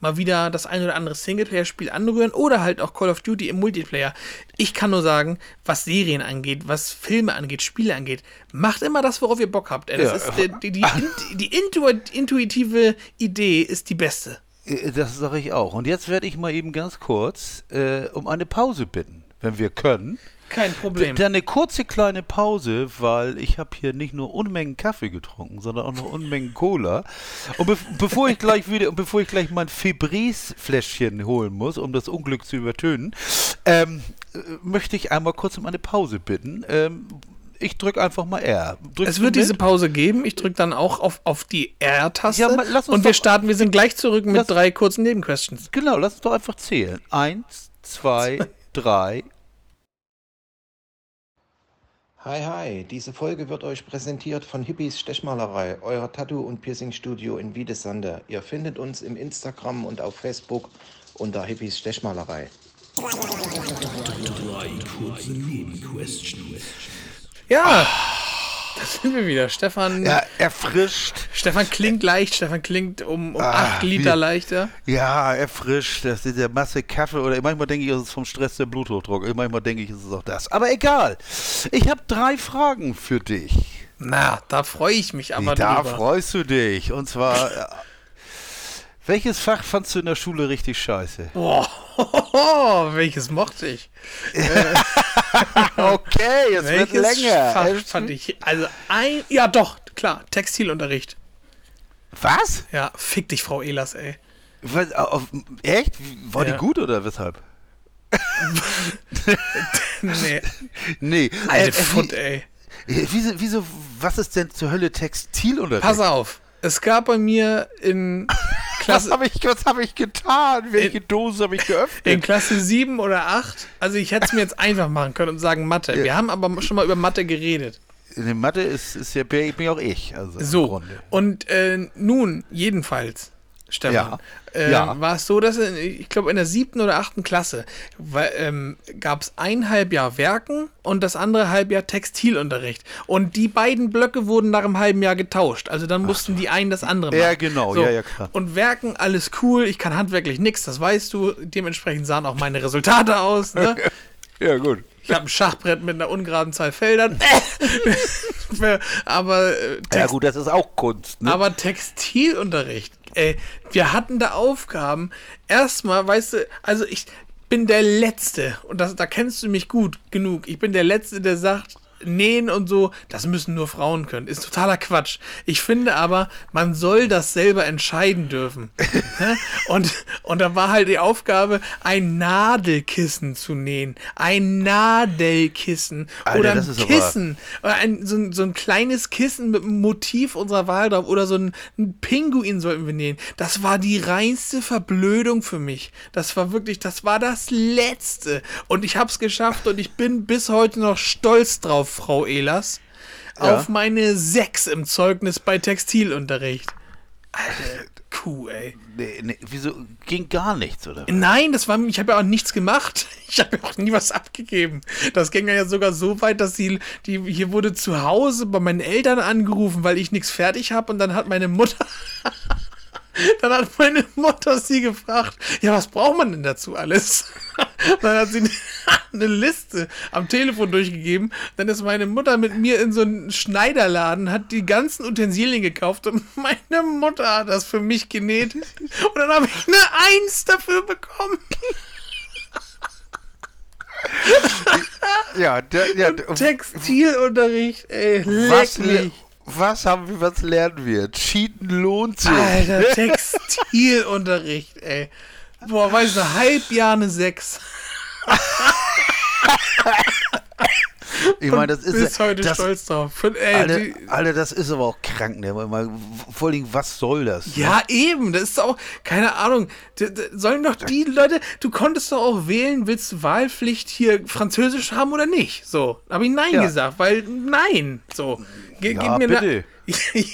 mal wieder das ein oder andere Singleplayer-Spiel anrühren oder halt auch Call of Duty im Multiplayer. Ich kann nur sagen, was Serien angeht, was Filme angeht, Spiele angeht, macht immer das, worauf ihr Bock habt. Das Ja. ist, äh, die, die, die, die intu- intuitive Idee ist die beste. Äh, Das sage ich auch. Und jetzt werde ich mal eben ganz kurz äh, um eine Pause bitten, wenn wir können. Kein Problem. Dann eine kurze kleine Pause, weil ich habe hier nicht nur Unmengen Kaffee getrunken, sondern auch noch Unmengen Cola. Und be bevor ich gleich wieder, und bevor ich gleich mein Febris-Fläschchen holen muss, um das Unglück zu übertönen, ähm, äh, möchte ich einmal kurz um eine Pause bitten. Ähm, Ich drück einfach mal R. Drückst Es wird mit? diese Pause geben. Ich drücke dann auch auf, auf die R-Taste. Ja, und wir starten. Wir sind gleich zurück mit Lass- drei kurzen Nebenquestions. Genau, lass uns doch einfach zählen. Eins, zwei, drei. Hi, hi, diese Folge wird euch präsentiert von Hippies Stechmalerei, euer Tattoo- und Piercing-Studio in Wiedesande. Ihr findet uns im Instagram und auf Facebook unter Hippies Stechmalerei. Ja, da sind wir wieder. Stefan, Ja, erfrischt. Stefan klingt leicht. Stefan klingt um, um Ah, acht Liter wie- leichter. Ja, erfrischt. Das ist der Masse Kaffee oder manchmal denke ich, es ist vom Stress der Bluthochdruck. Manchmal denke ich, es ist auch das. Aber egal. Ich habe drei Fragen für dich. Na, da freue ich mich aber da drüber. freust du dich. Und zwar, welches Fach fandst du in der Schule richtig scheiße? Boah, welches mochte ich? Okay, es wird Welches länger. Fach Es- fand ich? Also ein, ja doch, klar, Textilunterricht. Was? Ja, fick dich, Frau Ehlers, ey. Was, auf, echt? War Ja. die gut oder weshalb? Nee, Nee. alte äh, Fund, wie, ey. wieso, wieso, was ist denn zur Hölle Textilunterricht? Pass auf, es gab bei mir in Was Klasse, habe ich, was hab ich getan? Welche Dose habe ich geöffnet? in Klasse 7 oder 8, also ich hätte es mir jetzt einfach machen können und sagen Mathe. Wir haben aber schon mal über Mathe geredet. In der Mathe ist, ist ja bin ich auch ich. Also So, und äh, nun, jedenfalls, Stefan, Ja, äh, ja. war es so, dass in, ich glaube in der siebten oder achten Klasse ähm, gab es ein Halbjahr Werken und das andere Halbjahr Textilunterricht. Und die beiden Blöcke wurden nach einem halben Jahr getauscht. Also dann mussten die einen das andere machen. Ja, genau, ja, ja, klar. Und Werken, alles cool. Ich kann handwerklich nichts, das weißt du. Dementsprechend sahen auch meine Resultate aus. Ne? Ja, gut. Ich habe ein Schachbrett mit einer ungeraden Zahl Feldern. Aber äh, Ja, gut, das ist auch Kunst. Ne? aber Textilunterricht, ey, wir hatten da Aufgaben. Erstmal, weißt du, also ich bin der Letzte, und das, da kennst du mich gut genug. Ich bin der Letzte, der sagt, nähen und so, das müssen nur Frauen können. Ist totaler Quatsch. Ich finde aber, man soll das selber entscheiden dürfen. Hä? und, und da war halt die Aufgabe, ein Nadelkissen zu nähen. Ein Nadelkissen. Alter, oder ein Kissen. Oder ein, so, ein, so ein kleines Kissen mit einem Motiv unserer Wahl drauf. Oder so ein, ein Pinguin sollten wir nähen. Das war die reinste Verblödung für mich. Das war wirklich, das war das Letzte. Und ich hab's geschafft und ich bin bis heute noch stolz drauf, Frau Ehlers. Ja. Auf meine Sechs im Zeugnis bei Textilunterricht. Alter, Kuh, ey. Nee, nee, wieso ging gar nichts, oder? Nein, das war, ich habe ja auch nichts gemacht. Ich habe ja auch nie was abgegeben. Das ging ja sogar so weit, dass die, die hier wurde zu Hause bei meinen Eltern angerufen, weil ich nichts fertig habe und dann hat meine Mutter dann hat meine Mutter sie gefragt, ja, was braucht man denn dazu alles? Dann hat sie eine Liste am Telefon durchgegeben. Dann ist meine Mutter mit mir in so einen Schneiderladen, hat die ganzen Utensilien gekauft und meine Mutter hat das für mich genäht. Und dann habe ich eine Eins dafür bekommen. Ja, der, ja Textilunterricht, ey, was, mich. Was haben wir, was lernen wir? Cheaten lohnt sich. Alter, Textilunterricht, ey. Boah, weißt du, Halbjahr eine Sechs. ich meine, das ist Bis heute das, stolz drauf. Fün- ey, Alter, die, Alter, das ist aber auch krank, ne? Mal, vor allem, was soll das? ja, eben, das ist auch, keine Ahnung, sollen doch die Leute, du konntest doch auch wählen, willst du Wahlpflicht hier Französisch haben oder nicht? So, habe ich Nein Ja. gesagt, weil nein, so. Ge Ja, bitte.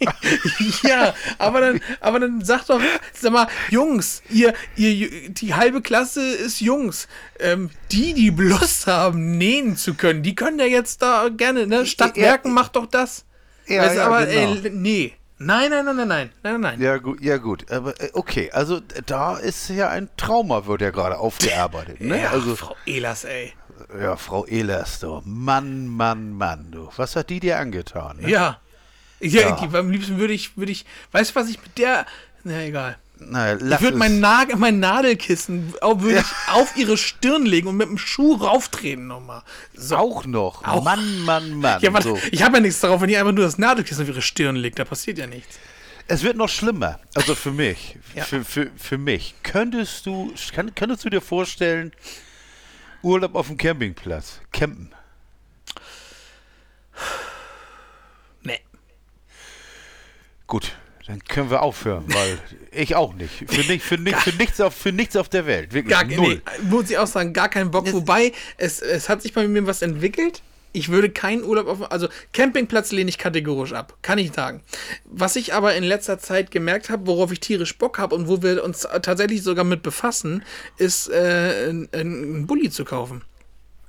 ja, aber dann, aber dann sag doch, sag mal, Jungs, ihr, ihr, die halbe Klasse ist Jungs. Ähm, die, die Lust haben, nähen zu können, die können ja jetzt da gerne, ne? Statt Ja, macht doch das. Ja, du, ja, aber genau. ey, nee. Nein, nein, nein, nein, nein, nein, nein. Ja gut, ja gut, aber äh, okay, also äh, da ist ja ein Trauma, wird ja gerade aufgearbeitet, ne? Ja, also Frau Ehlers, ey. ja, Frau Ehlers, du, Mann, Mann, Mann, du, was hat die dir angetan? Ne? Ja. Ja, Ja. am liebsten würde ich, würde ich, weißt du, was ich mit der, na egal. Na, Ich würde mein, Nagel, mein Nadelkissen auch, würde ich auf ihre Stirn legen und mit dem Schuh rauftreten nochmal. So. auch noch, Auch. Mann, Mann, Mann. Ja, so. ich habe ja nichts darauf, wenn ihr einfach nur das Nadelkissen auf ihre Stirn legt, da passiert ja nichts. Es wird noch schlimmer, also für mich, Ja. für, für, für mich. Könntest du, kann, könntest du dir vorstellen, Urlaub auf dem Campingplatz, campen? Gut, dann können wir aufhören, weil ich auch nicht. Für, nicht, für, nicht, für, nichts, auf, für nichts auf der Welt. Wirklich Gar, null. nee, muss ich auch sagen, gar keinen Bock. Wobei, es, es hat sich bei mir was entwickelt. Ich würde keinen Urlaub auf. Also, Campingplatz lehne ich kategorisch ab. Kann ich sagen. Was ich aber in letzter Zeit gemerkt habe, worauf ich tierisch Bock habe und wo wir uns tatsächlich sogar mit befassen, ist, äh, einen Bulli zu kaufen.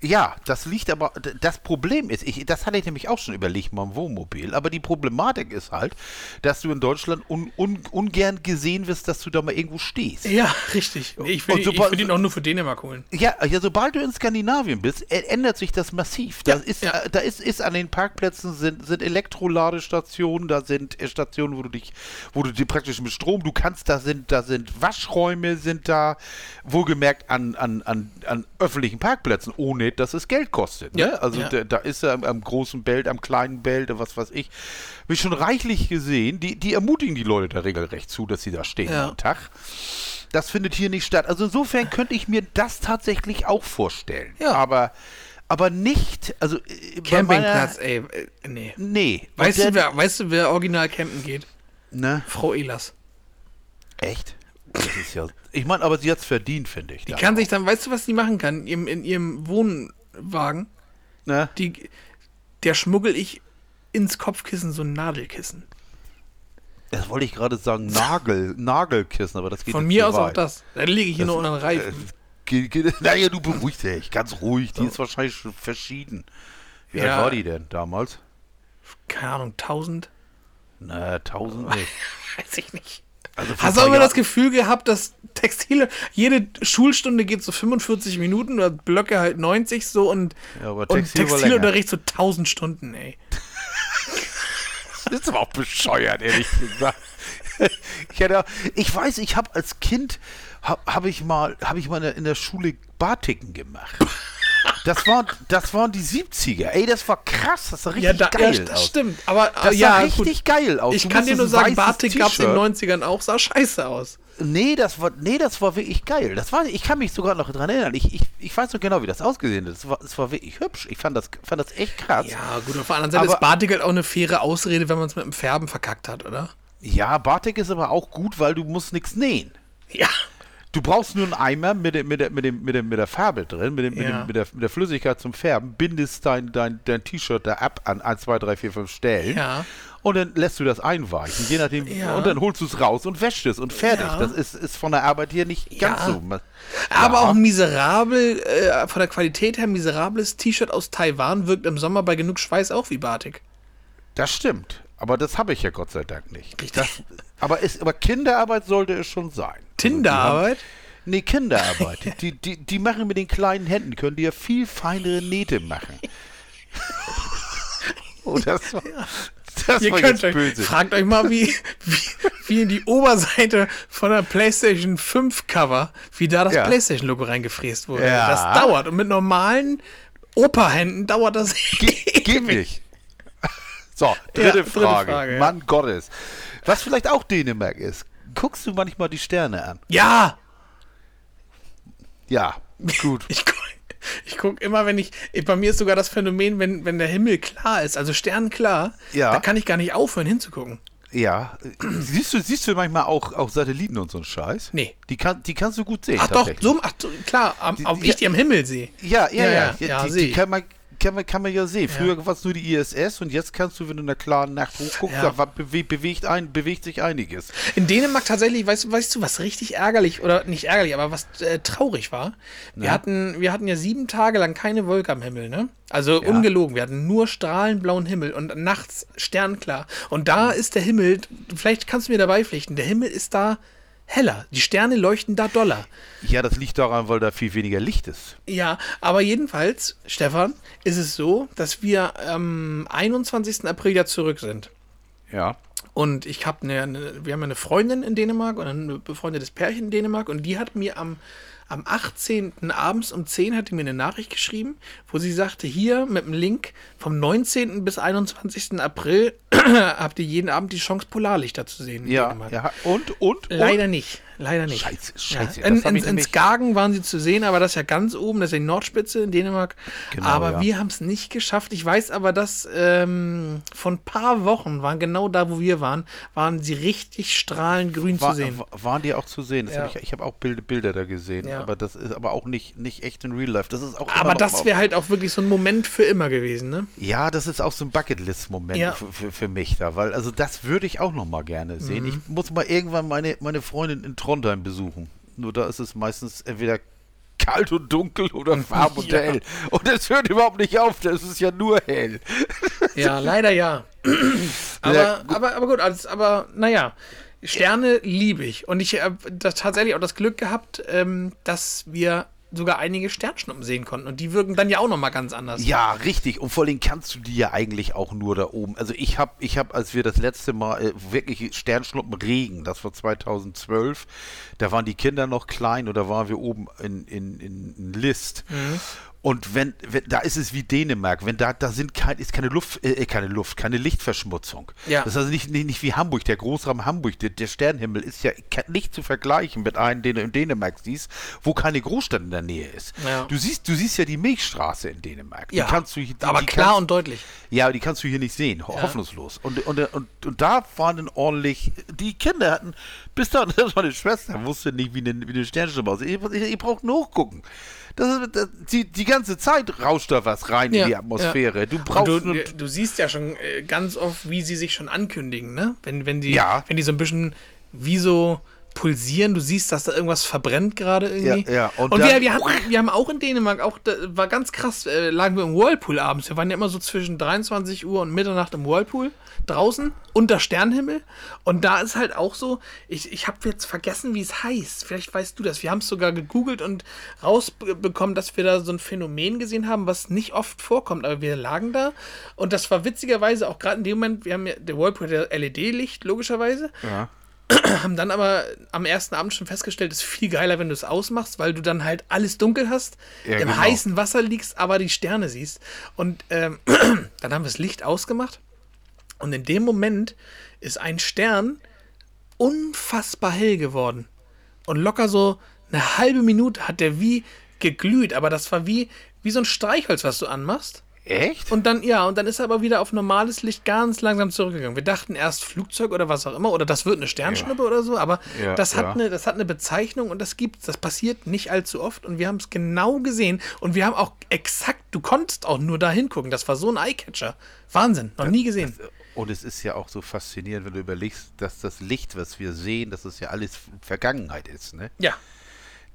Ja, das liegt aber, das Problem ist, ich, das hatte ich nämlich auch schon überlegt beim Wohnmobil, aber die Problematik ist halt, dass du in Deutschland un, un, ungern gesehen wirst, dass du da mal irgendwo stehst. Ja, richtig. Ich will, ich sobald- will ihn auch nur für Dänemark holen. Ja, ja, sobald du in Skandinavien bist, ä- ändert sich das massiv. Da Ja, ist, ja. äh, da ist, ist an den Parkplätzen sind, sind Elektroladestationen, da sind äh, Stationen, wo du dich, wo du praktisch mit Strom, du kannst, da sind, da sind Waschräume, sind da, wohlgemerkt an, an, an, an öffentlichen Parkplätzen, ohne dass es Geld kostet. Ne? Ja, also ja. Da, da ist er am, am großen Belt, am kleinen Belt, was weiß ich. Habe ich schon reichlich gesehen, die, die ermutigen die Leute da regelrecht zu, dass sie da stehen Ja. am Tag. Das findet hier nicht statt. Also insofern könnte ich mir das tatsächlich auch vorstellen. Ja. Aber, aber nicht, also äh, Campingplatz, ey. äh, Nee. Nee. Weißt du, wer, weißt du, wer original campen geht? Ne? Frau Elas. Echt? Das ist ja. Ich meine, aber sie hat es verdient, finde ich. Die kann auch. sich dann, weißt du, was die machen kann? In ihrem, in ihrem Wohnwagen, Ne? die, der schmuggel ich ins Kopfkissen so ein Nadelkissen. Das wollte ich gerade sagen, Nagel, Nagelkissen, aber das geht Von mir aus auch weit. das. Dann lege ich hier Das- nur unter den Reifen. Ge- ge- Naja, du beruhigst dich, ganz ruhig. Die ist wahrscheinlich schon verschieden. Wie Ja. alt war die denn damals? Keine Ahnung, 1000? Na, tausend nicht. Weiß ich nicht. Also Hast du paar das Gefühl gehabt, dass Textile, jede Schulstunde geht so 45 Minuten oder Blöcke halt 90 so und, Ja, aber und Textil war Textilunterricht so 1000 Stunden, ey. Das ist aber auch bescheuert, ehrlich gesagt. Ich, auch- ich weiß, ich habe als Kind habe hab ich mal habe ich mal in der, in der Schule Batiken gemacht. Das waren das waren die 70er. Ey, das war krass, das sah richtig Ja, da, geil ja, das aus. stimmt. Aber Das ja, sah richtig gut. geil aus. Ich Du kann dir nur sagen, Batik gab es in den T-Shirt. 90ern auch, sah scheiße aus. Nee, das war nee, das war wirklich geil. Das war ich kann mich sogar noch dran erinnern. Ich, ich, ich weiß noch genau, wie das ausgesehen hat. Das war, das war wirklich hübsch. Ich fand das fand das echt krass. Ja, gut, auf der anderen Seite Aber- ist Batik halt auch eine faire Ausrede, wenn man es mit dem Färben verkackt hat, oder? Ja, Batik ist aber auch gut, weil du musst nichts nähen. Ja. Du brauchst nur einen Eimer mit der, mit der, mit dem, mit mit der Farbe drin, mit, dem, mit, Ja. dem, mit, der, mit der Flüssigkeit zum Färben, bindest dein, dein, dein T-Shirt da ab an 1, 2, 3, 4, 5 Stellen Ja. und dann lässt du das einweichen, je nachdem, Ja. und dann holst du es raus und wäschst es und fertig. Ja. Das ist, ist von der Arbeit hier nicht ganz so. Aber auch miserabel, äh, von der Qualität her miserables T-Shirt aus Taiwan wirkt im Sommer bei genug Schweiß auch wie Batik. Das stimmt. Aber das habe ich ja Gott sei Dank nicht. Das, aber, ist, aber Kinderarbeit sollte es schon sein. Also Tinderarbeit? haben- Nee, Kinderarbeit. die, die, die machen mit den kleinen Händen, können die ja viel feinere Nähte machen. oh, das war, das Ihr war könnt euch, böse. fragt euch mal, wie, wie, wie in die Oberseite von der PlayStation 5 Cover, wie da das Ja. PlayStation-Logo reingefräst wurde. Ja. Das dauert. Und mit normalen Operhänden dauert das Ge geht nicht. So, dritte, Ja, dritte Frage. Frage. Mann Gottes. Was vielleicht auch Dänemark ist. Guckst du manchmal die Sterne an? Ja! Ja, gut. Ich gucke ich guck immer, wenn ich. Bei mir ist sogar das Phänomen, wenn, wenn der Himmel klar ist, also sternklar, Ja. da kann ich gar nicht aufhören hinzugucken. Ja. Siehst du, siehst du manchmal auch, auch Satelliten und so einen Scheiß? Nee. Die, kann, die kannst du gut sehen. Ach doch, so, ach, klar, am, Die- ich die am Himmel sehe. Ja, ja, Ja, ja. ja, ja, die, die kann man, kann man, kann man ja sehen. Früher war es nur die ISS und jetzt kannst du, wenn du in der klaren Nacht hochguckst, Ja. da bewe bewegt, ein, bewegt sich einiges. In Dänemark tatsächlich, weißt, du- weißt du, was richtig ärgerlich, oder nicht ärgerlich, aber was äh, traurig war? Wir, hatten, wir hatten ja sieben Tage lang keine Wolke am Himmel, ne? Also ungelogen, wir hatten nur strahlend blauen Himmel und nachts sternklar. Und da ist der Himmel, vielleicht kannst du mir dabei pflichten, der Himmel ist da heller. Die Sterne leuchten da doller. Ja, das liegt daran, weil da viel weniger Licht ist. Ja, aber jedenfalls, Stefan, ist es so, dass wir am 21. April ja zurück sind. Ja. Und ich habe eine, eine, wir haben eine Freundin in Dänemark und ein befreundetes Pärchen in Dänemark und die hat mir am am 18. abends um 10 hat die mir eine Nachricht geschrieben, wo sie sagte, hier mit dem Link vom 19. bis 21. April habt ihr jeden Abend die Chance, Polarlichter zu sehen. Ja, ja. Und, und, Leider nicht. Leider nicht. Scheiße, scheiße, Ja. In, in, in Skagen waren sie zu sehen, aber das ist ja ganz oben, das ist ja die Nordspitze in Dänemark. Genau, aber ja. wir haben es nicht geschafft. Ich weiß aber, dass ähm, vor ein paar Wochen waren genau da, wo wir waren, waren sie richtig strahlend grün War, zu sehen. wa- waren die auch zu sehen? Ja. hab ich ich habe auch Bilder, Bilder da gesehen, aber das ist aber auch nicht, nicht echt in Real Life. Das ist auch Aber das wäre halt auch wirklich so ein Moment für immer gewesen, ne? Ja, das ist auch so ein Bucketlist-Moment für, für, für mich da, weil also das würde ich auch noch mal gerne sehen. Mhm. Ich muss mal irgendwann meine, meine Freundin in Trondheim besuchen. Nur da ist es meistens entweder kalt und dunkel oder warm und Ja. hell. Und es hört überhaupt nicht auf, das ist ja nur hell. Ja, leider ja. aber, Ja, gut. aber, aber gut, alles, aber naja. Sterne liebe ich. Und ich habe tatsächlich auch das Glück gehabt, ähm, dass wir sogar einige Sternschnuppen sehen konnten. Und die wirken dann ja auch nochmal ganz anders. Ja, richtig. Und vor allem kannst du die ja eigentlich auch nur da oben. Also ich habe, ich habe, als wir das letzte Mal äh, wirklich Sternschnuppen Regen, das war 2012, da waren die Kinder noch klein und da waren wir oben in, in, in, in List. Mhm. Und wenn, wenn, da ist es wie Dänemark, wenn da, da sind kein, ist keine Luft, äh, keine Luft, keine Lichtverschmutzung. Ja. Das ist also nicht, nicht, nicht wie Hamburg, der Großraum Hamburg, der, der Sternenhimmel ist ja nicht zu vergleichen mit einem, den du in Dänemark siehst, wo keine Großstadt in der Nähe ist. Ja. Du siehst, du siehst ja die Milchstraße in Dänemark. Ja, die kannst du, die, aber die klar kannst, und deutlich. Ja, die kannst du hier nicht sehen. Ho Hoffnungslos. Und, und, und, und da waren dann ordentlich, die Kinder hatten, bis da, das war eine Schwester, wusste nicht, wie eine, wie eine Sternschnuppe aussieht. Ihr, ihr, ihr braucht nur hochgucken. Das ist, das, die, die ganze Zeit rauscht da was rein in die Atmosphäre. Du Und brauchst du, nur. du siehst ja schon äh, ganz oft, wie sie sich schon ankündigen, ne? Wenn, wenn, die, Ja. wenn die so ein bisschen wie so pulsieren, du siehst, dass da irgendwas verbrennt gerade irgendwie. Ja, ja. Und, Und wir, wir, hatten, wir haben auch in Dänemark, auch war ganz krass, äh, lagen wir im Whirlpool abends. Wir waren ja immer so zwischen 23 Uhr und Mitternacht im Whirlpool draußen unter Sternenhimmel. Und da ist halt auch so, ich, ich habe jetzt vergessen, wie es heißt. Vielleicht weißt du das. Wir haben es sogar gegoogelt und rausbekommen, dass wir da so ein Phänomen gesehen haben, was nicht oft vorkommt. Aber wir lagen da und das war witzigerweise auch gerade in dem Moment, wir haben ja, der Whirlpool hat ja LED-Licht, logischerweise ja. haben dann aber am ersten Abend schon festgestellt, es ist viel geiler, wenn du es ausmachst, weil du dann halt alles dunkel hast, Ja, im genau. heißen Wasser liegst, aber die Sterne siehst. Und ähm, dann haben wir das Licht ausgemacht und in dem Moment ist ein Stern unfassbar hell geworden. Und locker so eine halbe Minute hat der wie geglüht, aber das war wie, wie so ein Streichholz, was du anmachst. Echt? Und dann, ja, und dann ist er aber wieder auf normales Licht ganz langsam zurückgegangen. Wir dachten erst Flugzeug oder was auch immer, oder das wird eine Sternschnuppe oder so, aber Ja, das, hat ja. eine, das hat eine Bezeichnung und das gibt's. Das passiert nicht allzu oft und wir haben es genau gesehen und wir haben auch exakt, du konntest auch nur da hingucken. Das war so ein Eyecatcher. Wahnsinn, noch nie gesehen. Und es ist ja auch so faszinierend, wenn du überlegst, dass das Licht, was wir sehen, dass es ja alles Vergangenheit ist, ne? Ja,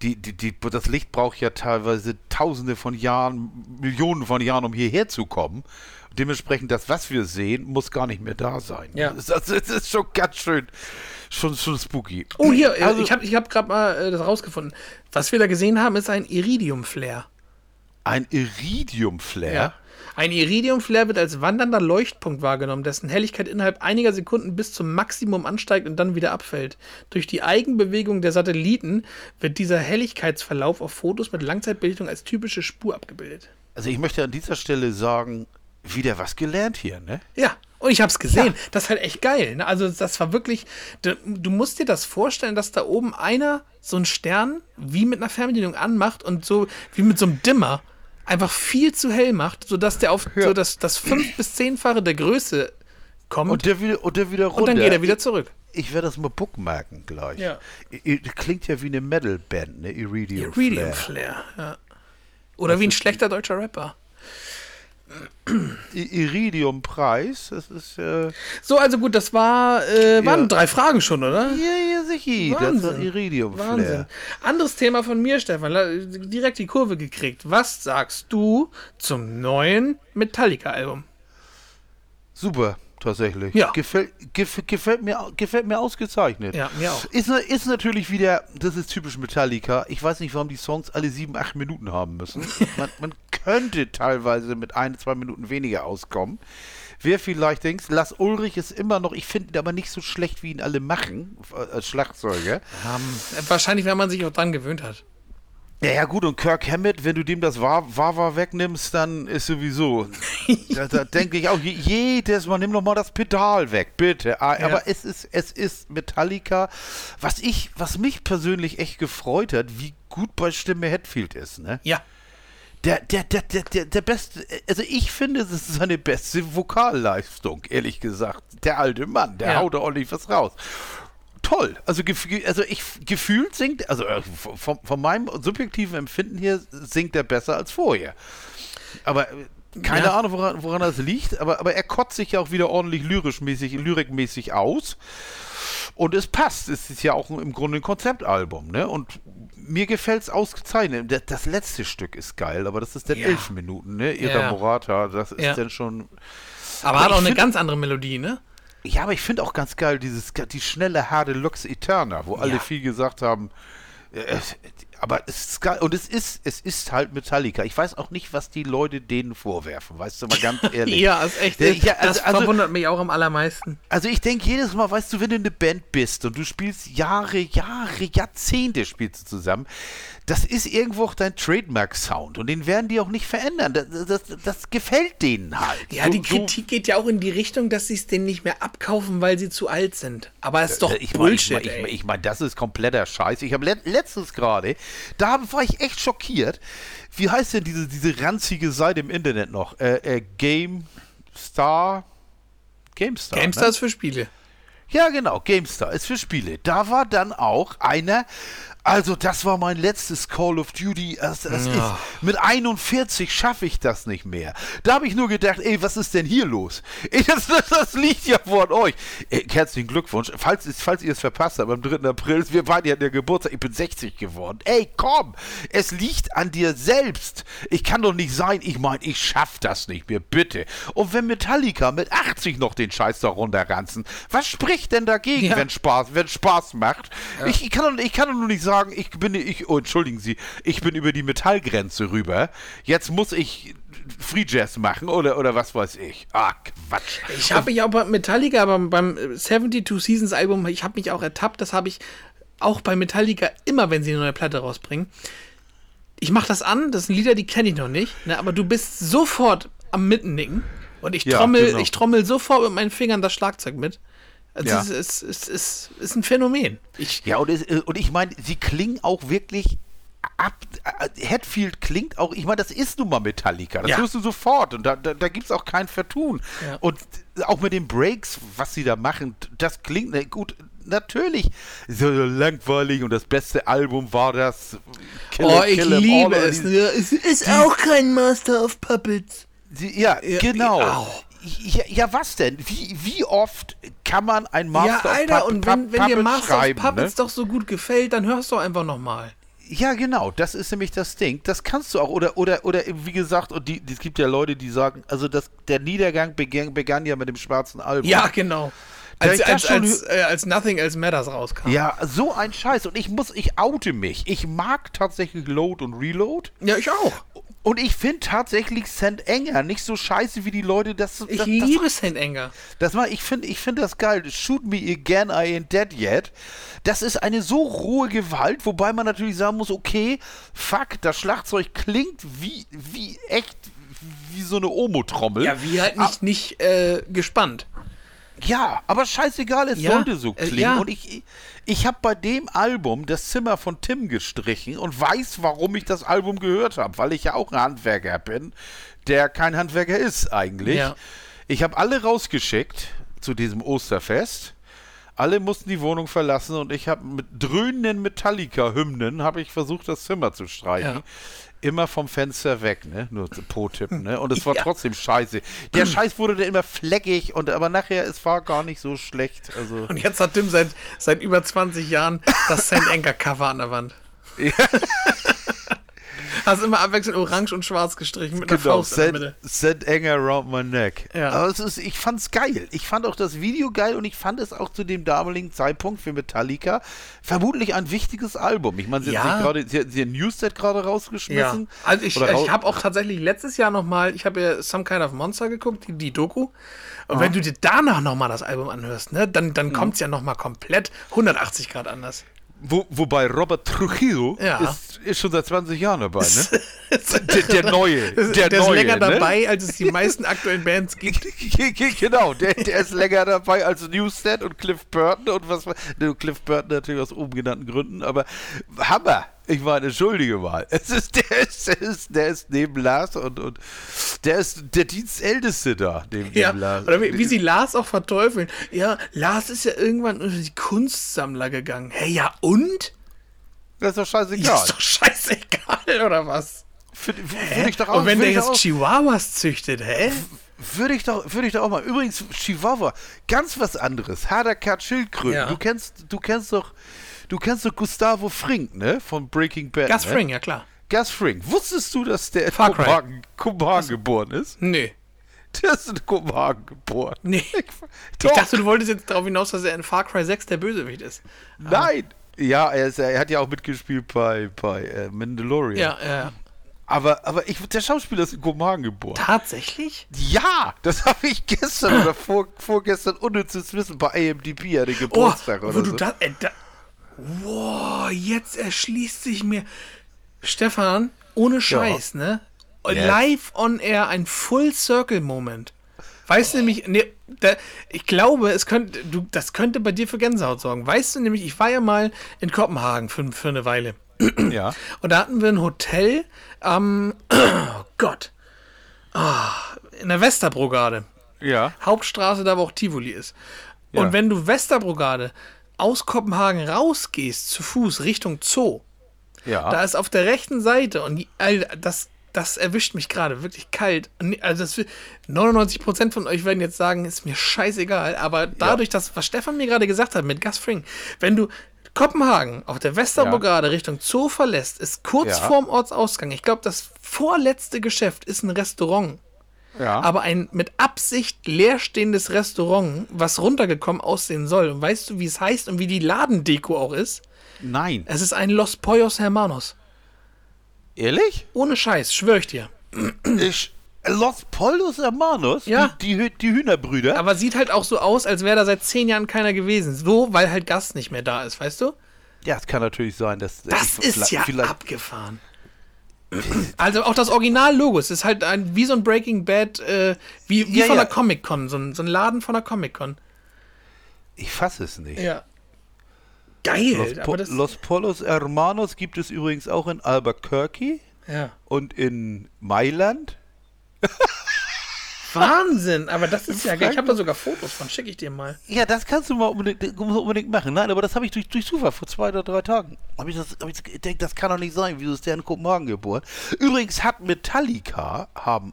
Die, die, die, das Licht braucht ja teilweise tausende von Jahren, Millionen von Jahren, um hierher zu kommen. Dementsprechend, das, was wir sehen, muss gar nicht mehr da sein. Ja. Das, das, das ist schon ganz schön, schon, schon spooky. Oh, hier, äh, Also- ich habe ich hab gerade mal äh, das rausgefunden. Was wir da gesehen haben, ist ein Iridium-Flare. Ein Iridium-Flare. Ein Iridium-Flare wird als wandernder Leuchtpunkt wahrgenommen, dessen Helligkeit innerhalb einiger Sekunden bis zum Maximum ansteigt und dann wieder abfällt. Durch die Eigenbewegung der Satelliten wird dieser Helligkeitsverlauf auf Fotos mit Langzeitbelichtung als typische Spur abgebildet. Also ich möchte an dieser Stelle sagen, wieder was gelernt hier, ne? Ja, und ich habe es gesehen. Das ist halt echt geil. Ne? Also das war wirklich, du, du musst dir das vorstellen, dass da oben einer so einen Stern wie mit einer Fernbedienung anmacht und so wie mit so einem Dimmer einfach viel zu hell macht, sodass der auf so das, das fünf- bis zehnfache der Größe kommt Und der wieder, und der wieder runter. und dann geht er wieder zurück. Ich werde das mal bookmarken gleich. Ja. I- I- Klingt ja wie eine Metal-Band, ne? Iridium, Iridium Flare. Flare, ja. Oder wie ein schlechter deutscher Rapper. Iridium-Preis, das ist, äh, So, also gut, das war, äh, waren Ja. drei Fragen schon, oder? ja, ja, sicher, das ist Wahnsinn. Iridium-Flare. Wahnsinn. Anderes Thema von mir, Stefan. Direkt die Kurve gekriegt. Was sagst du zum neuen Metallica-Album? Super, tatsächlich. Ja. Gefällt, gef, gefällt, mir, gefällt mir ausgezeichnet. Ja, mir auch. Ist, ist natürlich wieder, das ist typisch Metallica. Ich weiß nicht, warum die Songs alle sieben, acht Minuten haben müssen. man, man könnte teilweise mit ein, zwei Minuten weniger auskommen. Wer vielleicht denkt, Lars Ulrich ist immer noch, ich finde ihn aber nicht so schlecht, wie ihn alle machen, äh, als Schlagzeuger. Ähm, wahrscheinlich, wenn man sich auch dran gewöhnt hat. Ja, ja, gut, und Kirk Hammett, wenn du dem das Wawa wegnimmst, dann ist sowieso. da, da denke ich auch, jedes Mal, nimm doch mal das Pedal weg, bitte. Ah, aber ja. es ist, es ist Metallica. Was ich, was mich persönlich echt gefreut hat, wie gut bei Stimme Hetfield ist, ne? Ja. Der, der, der, der, der, der beste, also ich finde, es ist seine beste Vokalleistung, ehrlich gesagt. Der alte Mann, der ja. haut da ordentlich was raus toll. Also, also ich gefühlt singt, also äh, von, von, meinem subjektiven Empfinden hier singt er besser als vorher. Aber äh, keine ja. Ahnung, woran, woran, das liegt, aber, aber er kotzt sich ja auch wieder ordentlich lyrisch-mäßig, lyrikmäßig aus. Und es passt. Es ist ja auch im Grunde ein Konzeptalbum, ne? Und mir gefällt es ausgezeichnet. Das letzte Stück ist geil, aber das ist dann ja. elf Minuten, ne? Ira ja. Morata, das ist dann schon. Aber, aber hat auch eine ganz andere Melodie, ne? Ja, aber ich finde auch ganz geil, dieses, die schnelle Herde Lux Eterna, wo alle viel gesagt haben, äh, aber es ist. Und es ist, es ist halt Metallica. Ich weiß auch nicht, was die Leute denen vorwerfen, weißt du mal ganz ehrlich. ja, ist echt. Ja, also, das also, verwundert mich auch am allermeisten. Also ich denke jedes Mal, weißt du, wenn du eine Band bist und du spielst Jahre, Jahre, Jahrzehnte spielst du zusammen, das ist irgendwo auch dein Trademark-Sound und den werden die auch nicht verändern. Das, das, das gefällt denen halt. Ja, so, die Kritik so geht ja auch in die Richtung, dass sie es denen nicht mehr abkaufen, weil sie zu alt sind. Aber es ist doch ich Bullshit. Mein, ich meine, ich, ich mein, das ist kompletter Scheiß. Ich habe letztens gerade, da war ich echt schockiert. Wie heißt denn diese, diese ranzige Seite im Internet noch? Äh, äh, GameStar? GameStar. GameStar ne? ist für Spiele. Ja, genau, GameStar ist für Spiele. Da war dann auch einer, also, das war mein letztes Call of Duty. Das, das ja. ist, mit 41 schaffe ich das nicht mehr. Da habe ich nur gedacht, ey, was ist denn hier los? Ey, das, das, das, liegt ja vor euch. Ey, herzlichen Glückwunsch. Falls, falls ihr es verpasst habt, am 3. April, wir beide hatten ja Geburtstag, ich bin 60 geworden. Ey, komm, es liegt an dir selbst. Ich kann doch nicht sein, ich meine, ich schaff das nicht mehr, bitte. Und wenn Metallica mit 80 noch den Scheiß da runterranzen, was spricht denn dagegen, ja. wenn Spaß, wenn Spaß macht? Ja. Ich, ich, kann doch, ich kann doch nur nicht sagen, sagen, ich bin, ich, oh, entschuldigen Sie, ich bin über die Metallgrenze rüber. Jetzt muss ich Free Jazz machen oder, oder was weiß ich. Ah, Quatsch. Ich habe mich auch bei Metallica, aber beim 72 Seasons Album, ich habe mich auch ertappt, das habe ich auch bei Metallica immer, wenn sie eine neue Platte rausbringen. Ich mache das an, das sind Lieder, die kenne ich noch nicht, ne, aber du bist sofort am Mittennicken und ich trommel, ja, genau. ich trommel sofort mit meinen Fingern das Schlagzeug mit. Also ja. es, ist, es, ist, es ist ein Phänomen. Ich, ja, und, es, und ich meine, sie klingen auch wirklich ab. Äh, Hatfield klingt auch, ich meine, das ist nun mal Metallica. Das ja. hörst du sofort. Und da, da, da gibt es auch kein Vertun. Ja. Und auch mit den Breaks, was sie da machen, das klingt ne, gut. Natürlich so langweilig und das beste Album war das. Kill oh, ich Kill liebe es. Es ist auch kein Master of Puppets. Die, ja, ja, genau. Oh. Ja, ja, was denn? Wie, wie oft kann man ein Master ja, Alter, of Puppets und wenn, wenn dir Master of Puppets ne? doch so gut gefällt, dann hörst du einfach nochmal. Ja, genau, das ist nämlich das Ding. Das kannst du auch. Oder, oder, oder wie gesagt, und die, es gibt ja Leute, die sagen, also das, der Niedergang begann, begann ja mit dem schwarzen Album. Ja, genau. Als, als, als, äh, als, Nothing Else Matters rauskam. Ja, so ein Scheiß. Und ich muss, ich oute mich. Ich mag tatsächlich Load und Reload. Ja, ich auch. Und ich finde tatsächlich St. Enger nicht so scheiße, wie die Leute das. das ich liebe St. Enger. Das mal, ich finde ich find das geil. Shoot me again, I ain't dead yet. Das ist eine so rohe Gewalt, wobei man natürlich sagen muss, okay, fuck, das Schlagzeug klingt wie, wie echt, wie so eine Omo-Trommel. Ja, wie halt nicht, ah, nicht äh, gespannt. Ja, aber scheißegal, es ja, sollte so äh, klingen. Äh, ja. Und ich, ich habe bei dem Album das Zimmer von Tim gestrichen und weiß, warum ich das Album gehört habe, weil ich ja auch ein Handwerker bin, der kein Handwerker ist eigentlich. Ja. Ich habe alle rausgeschickt zu diesem Osterfest. Alle mussten die Wohnung verlassen und ich habe mit dröhnenden Metallica-Hymnen habe ich versucht, das Zimmer zu streichen. Immer vom Fenster weg, ne? Nur Po-Tipp, ne? Und es war ja. trotzdem scheiße. Der Scheiß wurde dann immer fleckig und aber nachher, es war gar nicht so schlecht. Also. Und jetzt hat Tim seit, seit über 20 Jahren das St. Anchor Cover an der Wand. Ja. Hast immer abwechselnd orange und schwarz gestrichen mit einer genau, Faust set, in der Mitte. Set enger around my neck. Ja. Aber es ist, ich fand's geil. Ich fand auch das Video geil und ich fand es auch zu dem damaligen Zeitpunkt für Metallica vermutlich ein wichtiges Album. Ich meine, sie, ja. hat sie, sie ein Newsset gerade rausgeschmissen. Ja. Also ich, ich habe auch tatsächlich letztes Jahr nochmal, ich habe ja Some Kind of Monster geguckt, die, die Doku. Und wenn du dir danach nochmal das Album anhörst, ne, dann, dann mhm. kommt es ja nochmal komplett 180 Grad anders Wo, wobei Robert Trujillo Ja. ist, ist schon seit 20 Jahren dabei, ne? der, der Neue. Der, der ist Neue, länger ne? dabei, als es die meisten aktuellen Bands gibt. genau, der, der ist länger dabei als Newstead und Cliff Burton und was war- ne, Cliff Burton natürlich aus oben genannten Gründen, aber Hammer. Ich meine, entschuldige mal. Es ist, der, ist, der, ist, der ist neben Lars und, und der ist der Dienstälteste da, neben Ja, dem Lars. oder wie, wie sie Lars auch verteufeln. Ja, Lars ist ja irgendwann unter die Kunstsammler gegangen. Hey, ja und? das ist doch scheißegal. ist doch scheißegal, oder was? Würde würd ich doch auch, Und wenn der jetzt Chihuahuas züchtet, hä? Würde ich doch, würde ich doch auch mal. Übrigens, Chihuahua, ganz was anderes. Haderkat Schildkröten. Ja. Du kennst, du kennst doch, du kennst doch Gustavo Frink, ne? Von Breaking Bad. Gas ne? Fring, ja klar. Gus Frink. Wusstest du, dass der in. Kopenhagen, Kopenhagen geboren ist? Nee. Der ist in Kopenhagen geboren. Nee. Ich, Ich dachte, du wolltest jetzt darauf hinaus, dass er in Far Cry 6 der Bösewicht ist. Nein. Ja, er, ist, er hat ja auch mitgespielt bei, bei äh, Mandalorian. Ja, ja. Aber, aber ich, der Schauspieler ist in Kopenhagen geboren. Tatsächlich? Ja, das habe ich gestern oder vor, vorgestern unnützes Wissen bei AMDB, hatte Oh, Geburtstag wo oder du so. da, äh, da. Wow, jetzt erschließt sich mir. Stefan, ohne Scheiß, ne? Yes. Live on air, ein Full Circle Moment. Weißt du nämlich, ne, da, ich glaube, es könnte, du, das könnte bei dir für Gänsehaut sorgen. Weißt du nämlich, ich war ja mal in Kopenhagen für, für eine Weile. ja. Und da hatten wir ein Hotel am, oh Gott, Ah, in der Westerbrogade. Ja. Hauptstraße, da wo auch Tivoli ist. Ja. Und wenn du Westerbrogade aus Kopenhagen rausgehst, zu Fuß Richtung Zoo, Ja. da ist auf der rechten Seite, und das, das erwischt mich gerade wirklich kalt. Also das, will- 99% von euch werden jetzt sagen, ist mir scheißegal, aber dadurch, dass, was Stefan mir gerade gesagt hat mit Gus Fring, wenn du Kopenhagen auf der Westerbrogade Richtung Zoo verlässt, ist kurz Ja. vorm Ortsausgang. Ich glaube, das vorletzte Geschäft ist ein Restaurant ja. aber ein mit Absicht leerstehendes Restaurant, was runtergekommen aussehen soll. Und weißt du, wie es heißt und wie die Ladendeko auch ist? Nein. Es ist ein Los Pollos Hermanos. Ehrlich? Ohne Scheiß, schwöre ich dir. Ich, Los Pollos Hermanos? Ja. Die, die, die Hühnerbrüder? Aber sieht halt auch so aus, als wäre da seit zehn Jahren keiner gewesen. So, weil halt Gast nicht mehr da ist, weißt du? Ja, es kann natürlich sein, dass. Das ich- ist ja vielleicht, abgefahren. Also auch das Original-Logo, es ist halt ein, wie so ein Breaking Bad, äh, wie, wie Ja, von ja. der Comic-Con, so ein, so ein Laden von der Comic-Con. Ich fasse es nicht. Ja. Geil, Los, Po. Los Pollos Hermanos gibt es übrigens auch in Albuquerque ja. und in Mailand. Wahnsinn, aber das ist ja geil. Ich habe da sogar Fotos von, schicke ich dir mal. Ja, das kannst du mal unbedingt, unbedingt machen. Nein, aber das habe ich durch, durch Zufall vor zwei oder drei Tagen. Habe ich, das- hab ich gedacht, das kann doch nicht sein. Wieso ist der in Kopenhagen geboren? Übrigens hat Metallica haben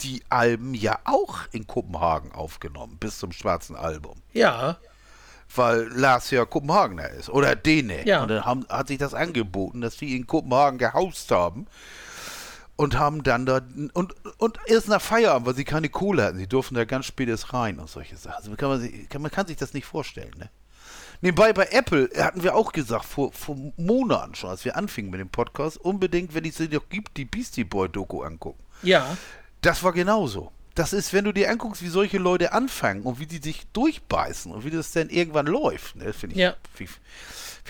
die Alben ja auch in Kopenhagen aufgenommen, bis zum schwarzen Album. Ja, Weil Lars ja Kopenhagener ist. Oder Däne. Ja. Und dann haben, hat sich das angeboten, dass die in Kopenhagen gehaust haben. Und haben dann da. Und, und erst nach Feierabend, weil sie keine Kohle hatten. Sie durften da ganz spät erst rein und solche Sachen. Also kann man, sich- kann, man kann sich das nicht vorstellen, ne? Nebenbei bei Apple hatten wir auch gesagt, vor, vor Monaten schon, als wir anfingen mit dem Podcast, unbedingt, wenn es sie noch gibt, die Beastie Boy Doku angucken. ja. Das war genauso. Das ist, wenn du dir anguckst, wie solche Leute anfangen und wie die sich durchbeißen und wie das dann irgendwann läuft. Ne? Das finde ich, Ja. find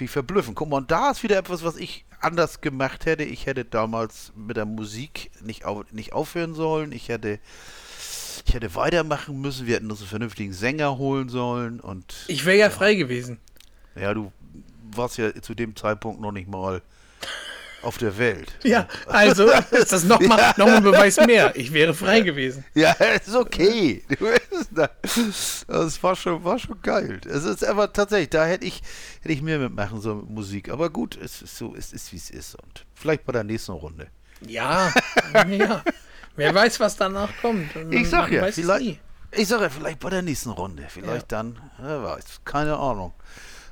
ich verblüffend. Guck mal, und da ist wieder etwas, was ich anders gemacht hätte. Ich hätte damals mit der Musik nicht, auf, nicht aufhören sollen. Ich hätte, ich hätte weitermachen müssen. Wir hätten uns einen vernünftigen Sänger holen sollen. Und Ich wäre ja frei gewesen. ja, du warst ja zu dem Zeitpunkt noch nicht mal auf der Welt. Ja, also ist das nochmal noch mal ein Beweis mehr. Ich wäre frei gewesen. Ja, ist okay. Du weißt, Das war schon, war schon geil. Es ist aber tatsächlich, da hätte ich, hätte ich mehr mitmachen sollen mit Musik. Aber gut, es ist so, es ist wie es ist. Und vielleicht bei der nächsten Runde. Ja, ja. Wer weiß, was danach kommt. Und Ich sag man ja, vielleicht, nie. ich sag ja, vielleicht bei der nächsten Runde. Vielleicht Ja. dann, wer weiß, keine Ahnung.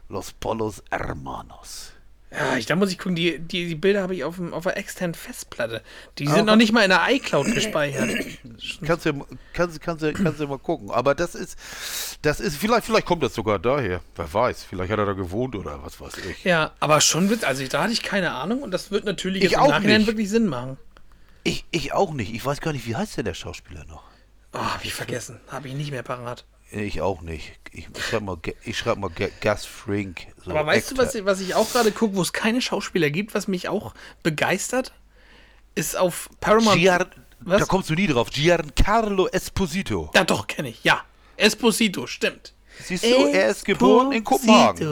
Los Polos Hermanos. Ja, ich, da muss ich gucken, die, die, die Bilder habe ich auf, dem, auf der externen Festplatte. Die sind Aber- noch nicht mal in der iCloud gespeichert. Kannst du, kannst, kannst, kannst mal gucken. Aber das ist, das ist, vielleicht, vielleicht kommt das sogar daher. Wer weiß, vielleicht hat er da gewohnt oder was weiß ich. Ja, aber schon wird, also da hatte ich keine Ahnung und das wird natürlich Ich jetzt im auch Nachhinein nicht. wirklich Sinn machen. Ich, ich auch nicht. Ich weiß gar nicht, wie heißt denn der Schauspieler noch? Oh, hab ich vergessen. Habe ich nicht mehr parat. Ich auch nicht. Ich schreibe mal, ich schreib mal Gas Frink. So Aber weißt du, was, ich- was ich auch gerade gucke, wo es keine Schauspieler gibt, was mich auch begeistert? Ist auf Paramount. Gian, Was? da kommst du nie drauf. Giancarlo Esposito. ja, doch, kenne ich. Ja. Esposito, stimmt. Siehst du, er ist geboren in Kopenhagen.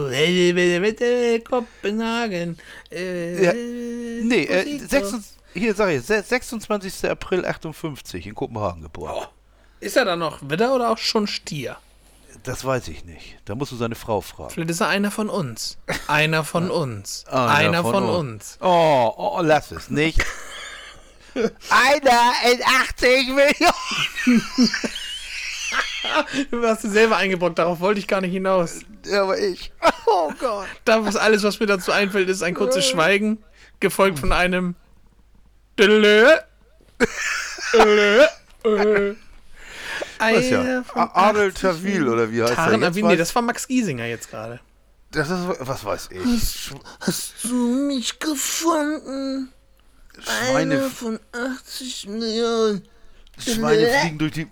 Kopenhagen. Äh, Ja, Nee, äh, Esposito. 26, hier sag ich, se- 26. April 58 in Kopenhagen geboren. Oh. Ist er dann noch Widder oder auch schon Stier? Das weiß ich nicht. Da musst du seine Frau fragen. Vielleicht ist er einer von uns. Einer von uns. Einer Einer, von von, uns. uns. Oh, oh, lass es nicht. Einer in 80 Millionen. Du hast du selber eingebrockt, darauf wollte ich gar nicht hinaus. Aber ich. Oh Gott. Da, was alles, was mir dazu einfällt, ist ein kurzes Schweigen, gefolgt von einem. Dölö. Was ja? Einer Adel 80 Tawil oder wie heißt Taran er? Avin, Jetzt nee, das war Max Giesinger jetzt gerade. das ist, was weiß ich. Hast du mich gefunden? Schweine, von 80 Millionen. Schweine fliegen durch die.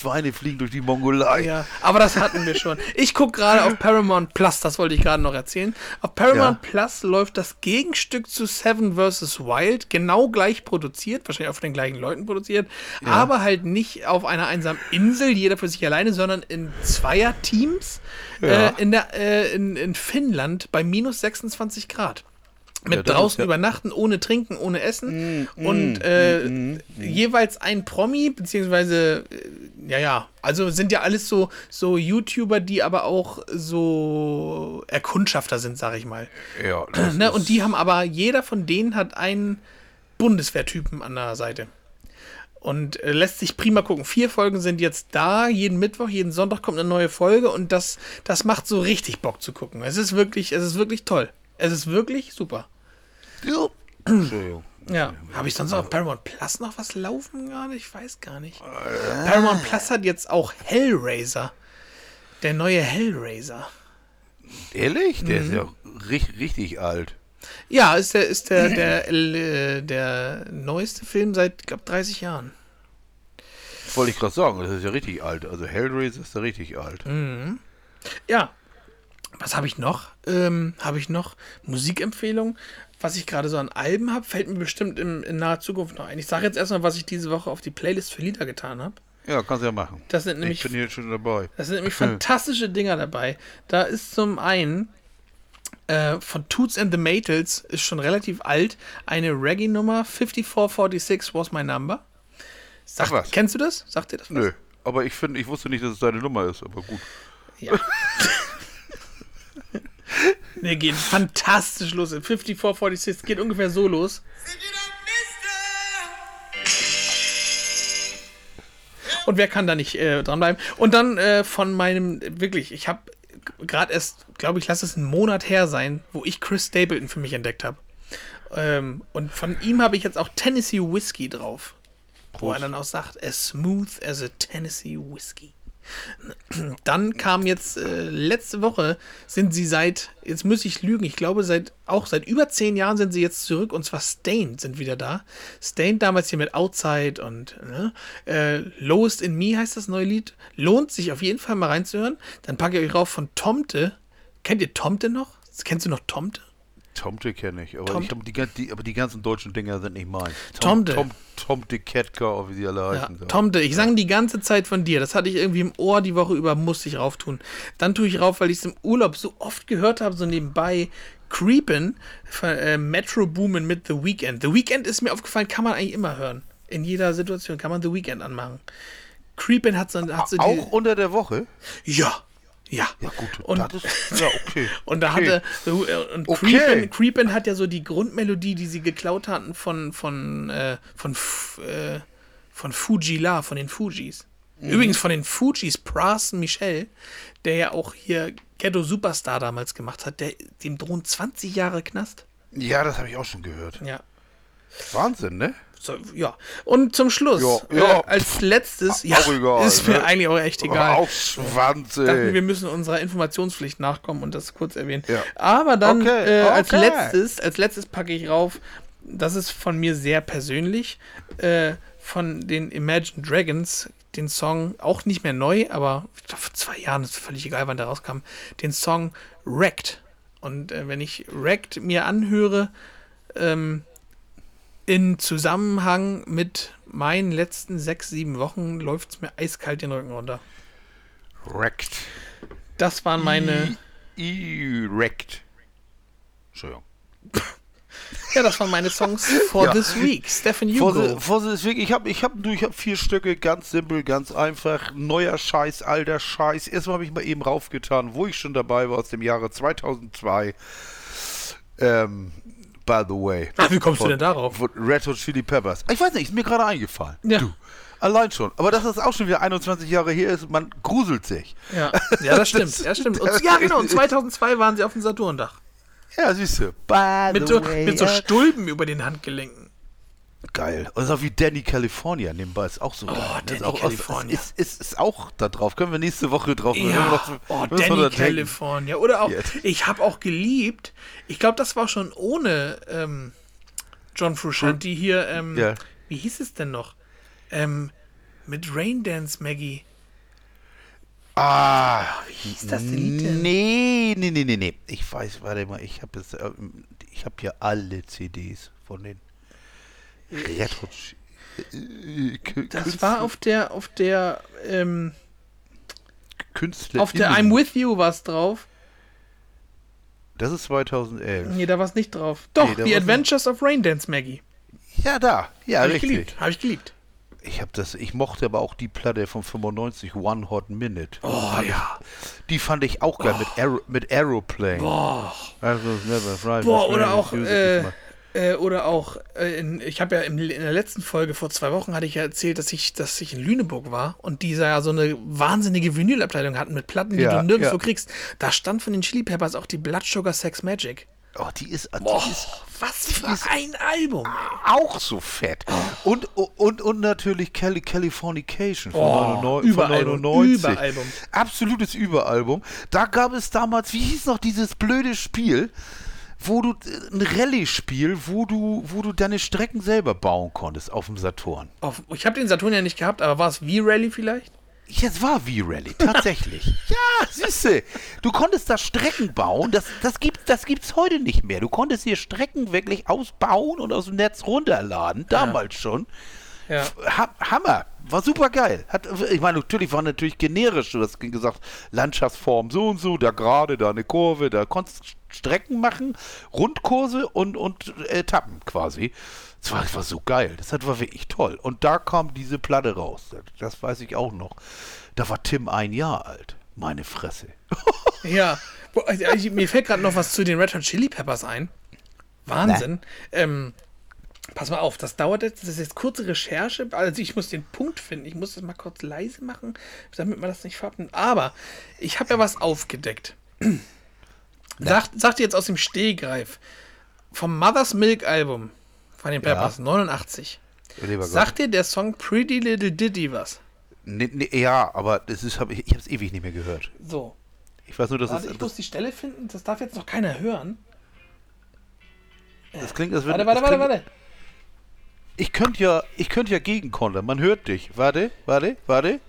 Schweine fliegen durch die Mongolei. Ja, aber das hatten wir schon. Ich gucke gerade auf Paramount Plus, das wollte ich gerade noch erzählen. Auf Paramount Plus läuft das Gegenstück zu Seven vs. Wild, genau gleich produziert, wahrscheinlich auch von den gleichen Leuten produziert, aber halt nicht auf einer einsamen Insel, jeder für sich alleine, sondern in Zweierteams Ja. äh, in, der, äh, in, in Finnland bei minus 26 Grad. Mit Ja, draußen ja- übernachten, ohne Trinken, ohne Essen. Mm, und äh, jeweils ein Promi, beziehungsweise, äh, ja, ja, also sind ja alles so, so YouTuber, die aber auch so Erkundschafter sind, sag ich mal. Ja, Ne? Und die haben aber, jeder von denen hat einen Bundeswehrtypen an der Seite. Und äh, lässt sich prima gucken. Vier Folgen sind jetzt da. Jeden Mittwoch, jeden Sonntag kommt eine neue Folge und das, das macht so richtig Bock zu gucken. Es ist wirklich, es ist wirklich toll. Es ist wirklich super. Entschuldigung. Ja. Habe ich sonst auf Paramount Plus noch was laufen gerade? Ich weiß gar nicht. Paramount Plus hat jetzt auch Hellraiser. Der neue Hellraiser. Ehrlich? Der Mhm. ist ja richtig, richtig alt. Ja, ist der, ist der, der, äh, der neueste Film seit, glaube 30 Jahren. Wollte ich gerade sagen, das ist ja richtig alt. Also Hellraiser ist ja richtig alt. Mhm. Ja. Was habe ich noch? Ähm, habe ich noch Musikempfehlungen? Was ich gerade so an Alben habe, fällt mir bestimmt in, in naher Zukunft noch ein. Ich sage jetzt erstmal, was ich diese Woche auf die Playlist für Lieder getan habe. Ja, kannst ja machen. Das sind nämlich ich bin hier schon dabei. Das sind nämlich fantastische Dinger dabei. Da ist zum einen äh, von Toots and the Maytals, ist schon relativ alt, eine Reggae-Nummer, 5446 was my number. Sag, Ach was. Kennst du das? Sagt dir das was? Nö. Aber ich finde, ich wusste nicht, dass es deine Nummer ist, aber gut. Ja. ne, geht fantastisch los. 5446 geht ungefähr so los. Und wer kann da nicht äh, dranbleiben? Und dann äh, von meinem, wirklich, ich habe gerade erst, glaube ich, lass es einen Monat her sein, wo ich Chris Stapleton für mich entdeckt habe. Ähm, und von ihm habe ich jetzt auch Tennessee Whiskey drauf. Wo er dann auch sagt, as smooth as a Tennessee Whiskey. Dann kam jetzt äh, letzte Woche sind sie seit, jetzt muss ich lügen, ich glaube seit auch seit über zehn Jahren sind sie jetzt zurück und zwar Stained sind wieder da. Stained damals hier mit Outside und ne, äh, Lowest in Me heißt das neue Lied. Lohnt sich auf jeden Fall mal reinzuhören. Dann packe ich euch rauf von Tomte. Kennt ihr Tomte noch? Kennst du noch Tomte? Tomte kenne ich, aber, Tomte. ich die, die, aber die ganzen deutschen Dinger sind nicht meins. Tomte. Tom, Tomte Ketka, wie sie alle Ja, heißen. so. Tomte, ich sang die ganze Zeit von dir. Das hatte ich irgendwie im Ohr die Woche über, musste ich rauf tun. Dann tue ich rauf, weil ich es im Urlaub so oft gehört habe, so nebenbei. Creepin' äh, Metro Boomin mit The Weeknd. The Weeknd ist mir aufgefallen, kann man eigentlich immer hören. In jeder Situation kann man The Weeknd anmachen. Creepin' hat so, hat so Auch unter der Woche? die. Ja. Ja. Ja, gut. Und, das ist, ja, okay. und da okay. hatte äh, und Okay. Creepin', Creepin' hat ja so die Grundmelodie, die sie geklaut hatten von von äh, von äh, von Fuji La, von den Fujis. Mhm. Übrigens von den Fujis Pras Michel, der ja auch hier Ghetto Superstar damals gemacht hat, der dem drohen 20 Jahre Knast. Ja, das habe ich auch schon gehört. Ja. Wahnsinn, ne? So, ja. Und zum Schluss, Ja, ja. Äh, als letztes, ja, egal, ist mir ne? eigentlich auch echt egal. Auch Schwanz, ey. wir müssen unserer Informationspflicht nachkommen und das kurz erwähnen. Ja. Aber dann Okay, äh, als okay. letztes, als letztes packe ich rauf, das ist von mir sehr persönlich, äh, von den Imagine Dragons den Song, auch nicht mehr neu, aber vor zwei Jahren, ist völlig egal, wann der rauskam, den Song Wrecked. Und äh, wenn ich Wrecked mir anhöre, ähm, in Zusammenhang mit meinen letzten sechs, sieben Wochen, läuft es mir eiskalt den Rücken runter. Wrecked. Das waren meine, Erect. Entschuldigung. ja, das waren meine Songs for Ja. this week. Stephen For Hugo. the, for the week. Ich habe ich hab, du, ich hab vier Stücke, ganz simpel, ganz einfach. Neuer Scheiß, alter Scheiß. Erstmal habe ich mal eben raufgetan, wo ich schon dabei war, aus dem Jahre 2002. Ähm, by the way. Ach, wie kommst du denn darauf? Red Hot Chili Peppers. Ich weiß nicht, ist mir gerade eingefallen. Ja. Du. Allein schon. Aber dass das auch schon wieder 21 Jahre her ist, man gruselt sich. Ja, ja das stimmt. Ja, stimmt. Und, ja, genau. Und 2002 waren sie auf dem Saturndach. Ja, siehst du. By Mit the so, way, mit so. Stulpen über den Handgelenken. Geil. Und so wie Danny California nebenbei ist auch so geil. Das Oh, Danny ist auch, California. Ist, ist, ist auch da drauf. Können wir nächste Woche drauf. Ja, noch- oh, Danny denken. California. Oder auch, Ja. ich habe auch geliebt, ich glaube, das war schon ohne ähm, John Frusciante hier, ähm, Ja. wie hieß es denn noch? Ähm, mit Raindance Maggie. Ah, Wie hieß das denn Lied denn? nee, nee, nee, nee, nee. Ich weiß, warte mal, ich habe ich habe hier alle CDs von den Kü- Das war auf der, auf der, ähm, Künstler. auf der I'm With You was drauf. Das ist 2011. Nee, da war es nicht drauf. Doch, Nee, The Adventures of Raindance Maggie. Ja, da. Ja, ich richtig. Habe ich geliebt. Ich habe das, ich mochte aber auch die Platte von 95, One Hot Minute. Oh ja. Die fand ich auch geil mit, Aero, mit Aeroplane. Boah. Also, never Boah, oder auch, äh, äh, oder auch, äh, in, ich habe ja im, in der letzten Folge vor zwei Wochen hatte ich ja erzählt, dass ich, dass ich in Lüneburg war und die ja so eine wahnsinnige Vinylabteilung hatten mit Platten, die Ja, du nirgendwo ja. kriegst. Da stand von den Chili Peppers auch die Blood Sugar Sex Magic. Oh, die ist, die Boah, ist was für ein Album. ey. auch so fett. Und, und, und natürlich Cali Californication von, Oh, 99, von Überalbum, 99. Überalbum. Absolutes Überalbum. Da gab es damals, wie hieß noch dieses blöde Spiel, wo du, äh, ein Rallye-Spiel, wo du, wo du deine Strecken selber bauen konntest auf dem Saturn. Auf, ich habe den Saturn ja nicht gehabt, aber war es V-Rally vielleicht? Jetzt war V-Rally, tatsächlich. ja, siehste, du konntest da Strecken bauen, das, das gibt das gibt's heute nicht mehr. Du konntest hier Strecken wirklich ausbauen und aus dem Netz runterladen, damals schon. Ja. Ha Hammer, war super geil. Hat, ich meine, natürlich war natürlich generisch, du hast gesagt, Landschaftsform so und so, da gerade, da eine Kurve, da konntest du Strecken machen, Rundkurse und, und Etappen quasi. Das war, das war so geil, das war wirklich toll. Und da kam diese Platte raus, das, weiß ich auch noch. Da war Tim ein Jahr alt, meine Fresse. Ja, also, ich- mir fällt gerade noch was zu den Red Hot Chili Peppers ein. Wahnsinn. Ähm, pass mal auf, das dauert jetzt, das ist jetzt kurze Recherche. Also ich muss den Punkt finden. Ich muss das mal kurz leise machen, damit man das nicht verabnimmt. Aber ich habe ja was aufgedeckt. Sagt, sagt jetzt aus dem Stehgreif. Vom Mother's Milk Album von den Peppers, 89. Lieber Gott. Sagt dir der Song Pretty Little Ditty was? Nee, nee, ja, aber das ist, hab ich, ich habe es ewig nicht mehr gehört. So. Ich weiß nur, dass Warte, es, ich muss die Stelle finden. Das darf jetzt noch keiner hören. das klingt, als wenn Warte, warte, warte, klingt, warte. Ich könnte ja, ich könnte ja gegenkontern. Man hört dich. Warte, warte, warte.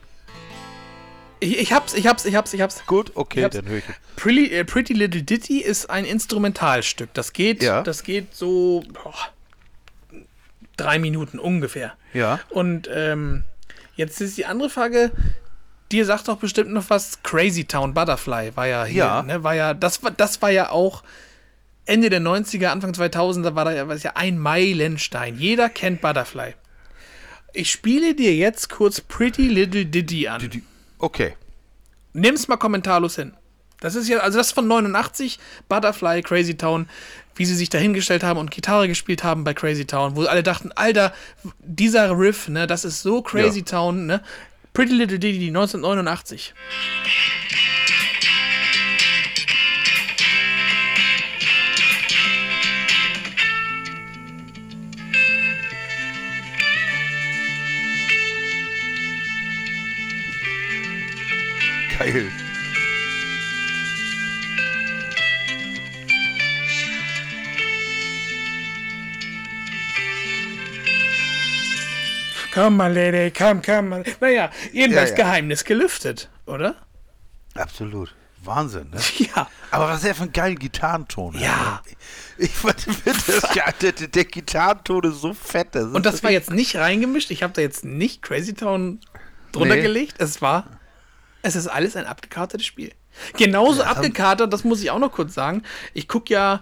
Ich, ich hab's, ich hab's, ich hab's, ich hab's. Gut, okay, Ich hab's. dann höre ich. Pretty, äh, Pretty Little Ditty ist ein Instrumentalstück. Das geht, Ja. das geht so boah, drei Minuten ungefähr. Ja. Und ähm, jetzt ist die andere Frage. Dir sagt doch bestimmt noch was. Crazy Town Butterfly war ja hier. Ja. Ne, war ja, das war, das war ja auch Ende der 90er, Anfang 2000er war da ja, war ja ein Meilenstein. Jeder kennt Butterfly. Ich spiele dir jetzt kurz Pretty Little Ditty an. Die- Okay. Nimm's mal kommentarlos hin. Das ist ja, also das von 89, Butterfly, Crazy Town, wie sie sich da hingestellt haben und Gitarre gespielt haben bei Crazy Town, wo alle dachten, Alter, dieser Riff, ne, das ist so Crazy Ja. Town, ne? Pretty Little Ditty 1989. Geil. komm mal, Lady, komm, komm mal. Naja, jedenfalls Ja, ja. Geheimnis gelüftet, oder? Absolut. Wahnsinn, ne? Ja. Aber was er für einen geilen Gitarrenton. Ja. Ich finde das der, der, der Gitarrenton ist so fett. Das Und das war jetzt nicht reingemischt. Ich habe da jetzt nicht Crazy Town drunter Nee. gelegt. Es war, es ist alles ein abgekartetes Spiel. Genauso abgekartet, das muss ich auch noch kurz sagen. Ich gucke ja,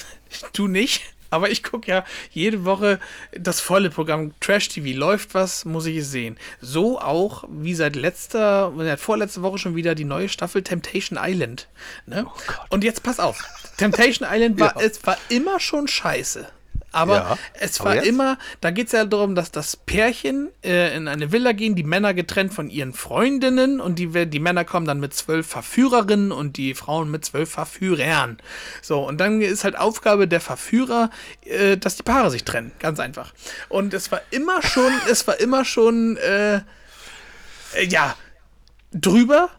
du nicht, aber ich gucke ja jede Woche das volle Programm Trash TV. Läuft was, muss ich es sehen. So auch wie seit letzter, seit vorletzter Woche schon wieder die neue Staffel Temptation Island. Ne? Und jetzt pass auf. Temptation Island war, Ja. es war immer schon scheiße. Aber Ja, es aber war jetzt? immer, da geht es ja darum, dass das Pärchen äh, in eine Villa gehen, die Männer getrennt von ihren Freundinnen und die, die Männer kommen dann mit zwölf Verführerinnen und die Frauen mit zwölf Verführern. So, und dann ist halt Aufgabe der Verführer, äh, dass die Paare sich trennen. Ganz einfach. Und es war immer schon, es war immer schon, äh, äh, ja, drüber,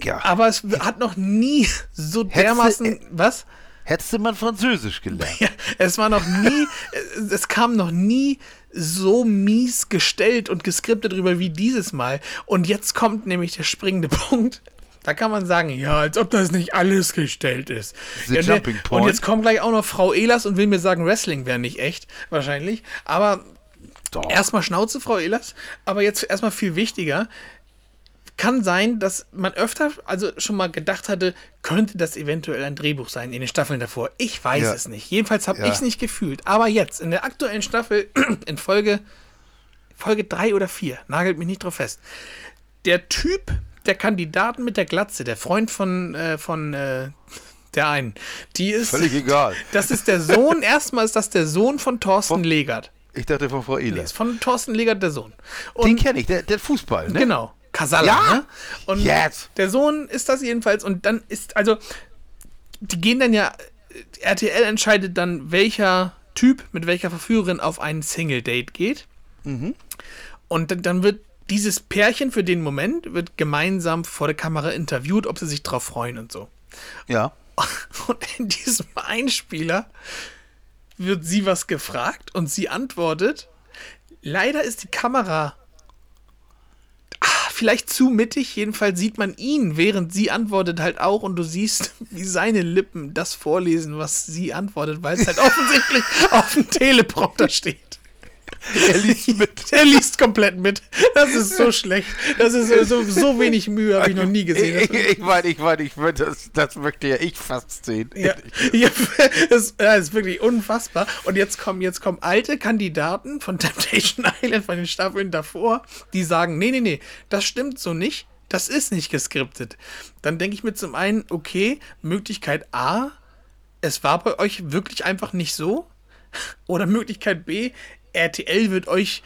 ja. aber es hat noch nie so Hättest dermaßen, was? Hättest du mal Französisch gelernt. Ja, es war noch nie, es- kam noch nie so mies gestellt und geskriptet drüber wie dieses Mal. Und jetzt kommt nämlich der springende Punkt. Da kann man sagen, ja, als ob das nicht alles gestellt ist. Ja, ne, Und jetzt kommt gleich auch noch Frau Ehlers und will mir sagen, Wrestling wäre nicht echt, wahrscheinlich. Aber Doch. erstmal Schnauze, Frau Ehlers. Aber jetzt erstmal viel wichtiger. Kann sein, dass man öfter also schon mal gedacht hatte, könnte das eventuell ein Drehbuch sein in den Staffeln davor. Ich weiß Ja. es nicht. Jedenfalls habe Ja. ich es nicht gefühlt. Aber jetzt, in der aktuellen Staffel, in Folge, Folge 3 oder 4, nagelt mich nicht drauf fest. Der Typ, der Kandidaten mit der Glatze, der Freund von, äh, von äh, der einen, die ist. Völlig egal. Das ist der Sohn, erstmal ist das der Sohn von Thorsten Von- Legert. Ich dachte von Frau Nee, Ehlers. ist von Thorsten Legert der Sohn. Den Und kenne ich, der, der Fußball, ne? Genau. Kasala, Ja? ne? Und Jetzt. der Sohn ist das jedenfalls. Und dann ist, also, die gehen dann ja, RTL entscheidet dann, welcher Typ mit welcher Verführerin auf ein Single-Date geht. Mhm. Und dann, dann wird dieses Pärchen für den Moment, wird gemeinsam vor der Kamera interviewt, ob sie sich drauf freuen und so. Ja. Und in diesem Einspieler wird sie was gefragt und sie antwortet. Leider ist die Kamera vielleicht zu mittig. Jedenfalls sieht man ihn, während sie antwortet halt auch und du siehst, wie seine Lippen das vorlesen, was sie antwortet, weil es halt offensichtlich auf dem Teleprompter steht. Er liest mit. Er liest komplett mit. Das ist so schlecht. Das ist so, so, wenig Mühe, habe ich noch nie gesehen. Ich, ich meine, ich meine, ich meine, das, das möchte ja ich fast sehen. Ja, ja das, ja, ist wirklich unfassbar. Und jetzt kommen, jetzt kommen alte Kandidaten von Temptation Island, von den Staffeln davor, die sagen, nee, nee, nee, das stimmt so nicht. Das ist nicht geskriptet. Dann denke ich mir zum einen, okay, Möglichkeit A, es war bei euch wirklich einfach nicht so. Oder Möglichkeit B, RTL wird euch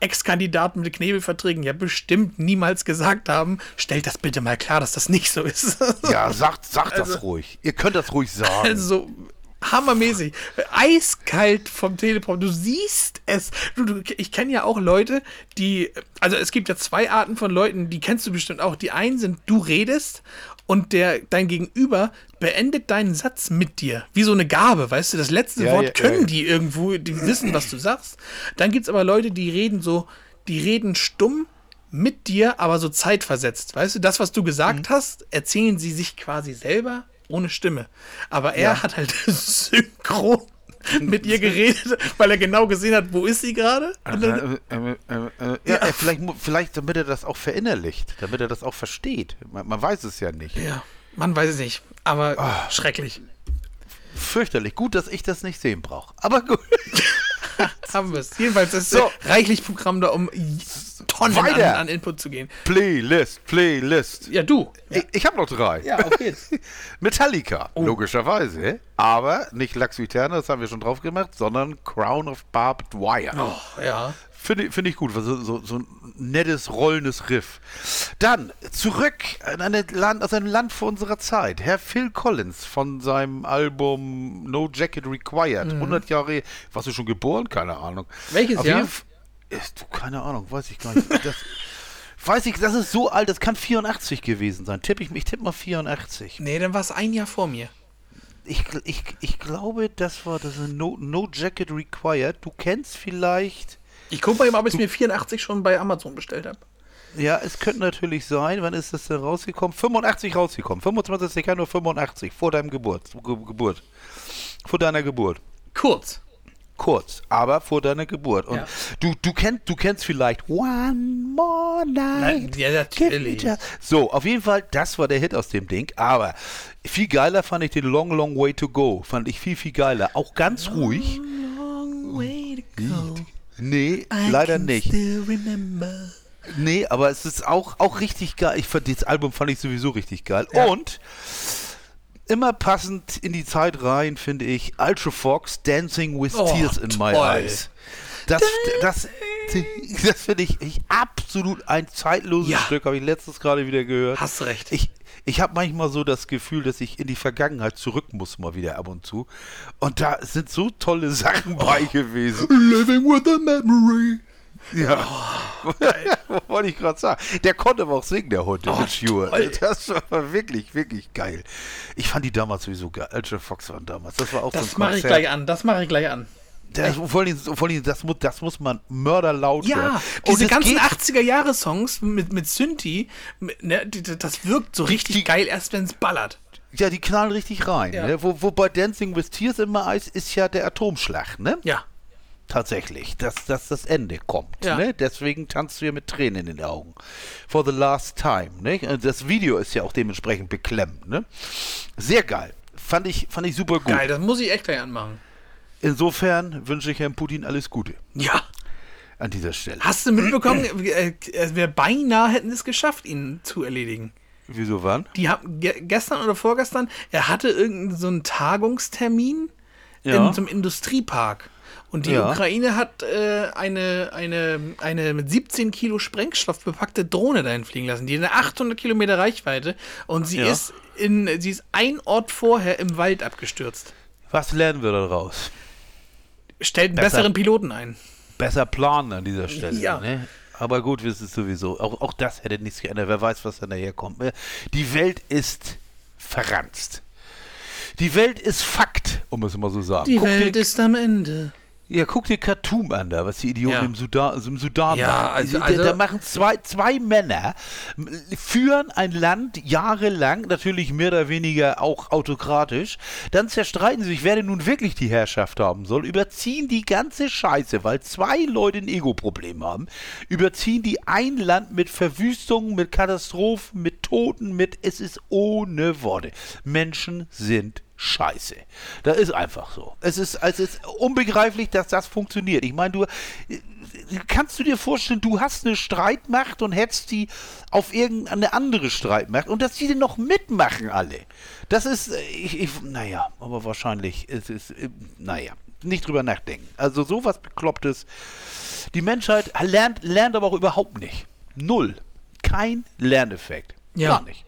Ex-Kandidaten mit Knebelverträgen ja bestimmt niemals gesagt haben, stellt das bitte mal klar, dass das nicht so ist. Ja, sagt, sagt Also- das ruhig. Ihr könnt das ruhig sagen. Also hammermäßig. Eiskalt vom Teleprompter. Du siehst es. Du, du, ich kenne ja auch Leute, die. Also es gibt ja zwei Arten von Leuten, die kennst du bestimmt auch. Die einen sind, du redest und der dein Gegenüber beendet deinen Satz mit dir. Wie so eine Gabe, weißt du? Das letzte Ja, Wort ja, können ja, die irgendwo, die wissen, was du sagst. Dann gibt es aber Leute, die reden so, die reden stumm mit dir, aber so zeitversetzt. Weißt du, das, was du Mhm. gesagt hast, erzählen sie sich quasi selber ohne Stimme. Aber er hat halt synchron mit ihr geredet, weil er genau gesehen hat, wo ist sie gerade. Äh, äh, äh, ja, äh, vielleicht, vielleicht damit er das auch verinnerlicht, damit er das auch versteht. Man, man weiß es ja nicht. Ja, man weiß es nicht. Aber Ah. schrecklich. Fürchterlich. Gut, dass ich das nicht sehen brauche. Aber gut. Haben wir es. Jedenfalls ist So. reichlich Programm da, um Tonnen an, Weiter. an Input zu gehen. Playlist, Playlist. Ja, du. Ich, ich habe noch drei. Ja, auf geht's. Metallica, Oh. logischerweise. Aber nicht Lux Viterna, das haben wir schon drauf gemacht, sondern Crown of Barbed Wire. Oh, ja. Finde ich- finde ich gut, so, so, so ein nettes, rollendes Riff. Dann zurück in eine Land, aus einem Land vor unserer Zeit. Herr Phil Collins von seinem Album No Jacket Required. 100 Jahre, warst du schon geboren? Keine Ahnung. Mhm. Welches Auf Jahr? Ist, du, keine Ahnung, weiß ich gar nicht. Das, weiß ich, das ist so alt, das kann 84 gewesen sein. Tipp ich, ich tippe mal 84. Nee, dann war es ein Jahr vor mir. Ich, ich, ich glaube, das war das ist no, no Jacket Required. Du kennst vielleicht Ich gucke mal eben, ob ich mir 84 schon bei Amazon bestellt habe. Ja, es könnte natürlich sein, wann ist das denn rausgekommen? 85 rausgekommen. 25. Januar 85, vor deinem Geburt. Ge Geburt. Vor deiner Geburt. Kurz. Kurz, aber vor deiner Geburt. Und Ja. du, du, kennst, du kennst vielleicht One More Night. Ja, natürlich. So, auf jeden Fall, das war der Hit aus dem Ding. Aber viel geiler fand ich den Long, Long Way to Go. Fand ich viel, viel geiler. Auch ganz ruhig. Nee, leider nicht. Nee, aber es ist auch, auch richtig geil. Ich fand, das Album fand ich sowieso richtig geil. Ja. Und immer passend in die Zeit rein, finde ich, Ultra Fox Dancing with Oh, Tears in My toll. Eyes. Das, das, das finde ich, ich absolut ein zeitloses Ja. Stück, habe ich letztens gerade wieder gehört. Hast recht. Ich, ich habe manchmal so das Gefühl, dass ich in die Vergangenheit zurück muss, mal wieder ab und zu. Und da sind so tolle Sachen bei gewesen. Living with a memory. Ja. Wollte ich gerade sagen. Der konnte aber auch singen, der Hund, der Oh, mit Schuhe. toll. Das war wirklich, wirklich geil. Ich fand die damals sowieso geil. Ultra Fox waren damals. Das war auch Das so ein mache ich gleich an. Das mache ich gleich an. Das, vor allem, vor allem, das, muss, das muss man mörderlaut hören. Ja, Und diese es ganzen geht- 80er-Jahre-Songs mit, mit Synthi, mit, ne, das wirkt so richtig Die- geil, erst wenn es ballert. Ja, die knallen richtig rein. Ja. Ne? Wo, wo bei Dancing with Tears immer Eis ist ja der Atomschlag, ne? Ja. Tatsächlich, dass, dass das Ende kommt. Ja. Ne? Deswegen tanzt du ja mit Tränen in den Augen. For the last time. Ne? Und Das Video ist ja auch dementsprechend beklemmt. Ne? Sehr geil. Fand ich, fand ich super gut. Geil, das muss ich echt gleich anmachen. Insofern wünsche ich Herrn Putin alles Gute Ja. an dieser Stelle. Hast du mitbekommen, äh, äh, wir beinahe hätten es geschafft, ihn zu erledigen. Wieso wann? Die haben ge gestern oder vorgestern, er hatte irgendeinen so einen Tagungstermin Ja. in so einem Industriepark. Und die Ja. Ukraine hat äh, eine, eine, eine mit 17 Kilo Sprengstoff bepackte Drohne dahin fliegen lassen. Die hat eine 800 Kilometer Reichweite und sie Ja. ist in, sie ist ein Ort vorher im Wald abgestürzt. Was lernen wir daraus? Stellt einen Besser. besseren Piloten ein. Besser planen an dieser Stelle. Ja. Ne? Aber gut, wir es sowieso. Auch, auch das hätte nichts geändert. Wer weiß, was dann daherkommt. Ne? Die Welt ist verranzt. Die Welt ist Fakt, um es mal so zu sagen. Die Guck Welt ist am Ende. Ja, guck dir Khartoum an, da, was die Idioten Ja. im Sudan, also im Sudan Ja, machen. also- da, also- da machen zwei, zwei Männer, führen ein Land jahrelang, natürlich mehr oder weniger auch autokratisch, dann zerstreiten sie sich, wer denn nun wirklich die Herrschaft haben soll, überziehen die ganze Scheiße, weil zwei Leute ein Ego-Problem haben, überziehen die ein Land mit Verwüstungen, mit Katastrophen, mit Toten, mit, es ist ohne Worte. Menschen sind Scheiße. Das ist einfach so. Es ist, es ist unbegreiflich, dass das funktioniert. Ich meine, du äh, kannst du dir vorstellen, du hast eine Streitmacht und hättest die auf irgendeine andere Streitmacht und dass die denn noch mitmachen alle. Das ist, äh, ich, ich, naja, aber wahrscheinlich ist es, äh, naja, nicht drüber nachdenken. Also sowas Beklopptes. Die Menschheit lernt, lernt aber auch überhaupt nicht. Null. Kein Lerneffekt. Ja. Gar nicht.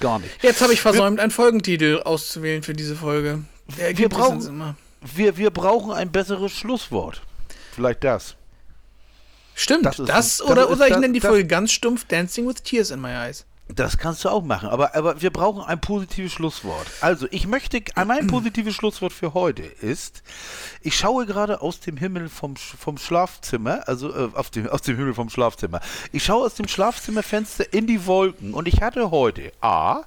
Gar nicht. Jetzt habe ich versäumt, einen Folgentitel auszuwählen für diese Folge. Der Wir brauchen-. Wir, wir brauchen ein besseres Schlusswort. Vielleicht das. Stimmt, Das das, das oder, oder ich nenne die Folge ganz stumpf Dancing with Tears in My Eyes. Das kannst du auch machen, aber, aber wir brauchen ein positives Schlusswort. Also, ich möchte, mein positives Schlusswort für heute ist, ich schaue gerade aus dem Himmel vom, vom Schlafzimmer, also äh, auf dem, aus dem Himmel vom Schlafzimmer. Ich schaue aus dem Schlafzimmerfenster in die Wolken und ich hatte heute A,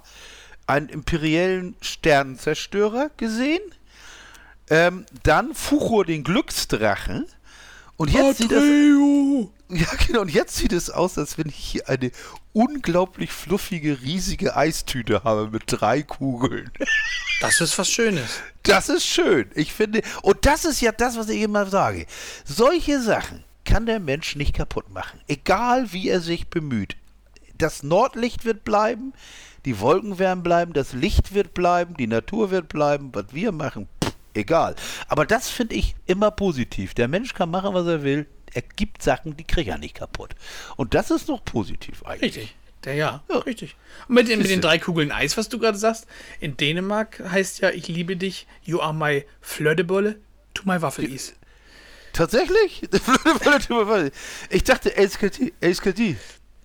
einen imperiellen Sternenzerstörer gesehen, ähm, dann Fuchur den Glücksdrachen und jetzt sieht das... Ja, genau. Und jetzt sieht es aus, als wenn ich hier eine unglaublich fluffige, riesige Eistüte habe mit drei Kugeln. Das ist was Schönes. Das ist schön. Ich finde, und das ist ja das, was ich immer sage. Solche Sachen kann der Mensch nicht kaputt machen. Egal wie er sich bemüht. Das Nordlicht wird bleiben, die Wolken werden bleiben, das Licht wird bleiben, die Natur wird bleiben, was wir machen, pff, egal. Aber das finde ich immer positiv. Der Mensch kann machen, was er will. Er gibt Sachen, die kriegt er nicht kaputt. Und das ist noch positiv eigentlich. Richtig. Der ja, Ja. richtig. Mit den, mit den drei Kugeln Eis, was du gerade sagst, in Dänemark heißt ja, ich liebe dich, you are my Flödebolle to my Waffelis. Tatsächlich? Ich dachte, LSKT.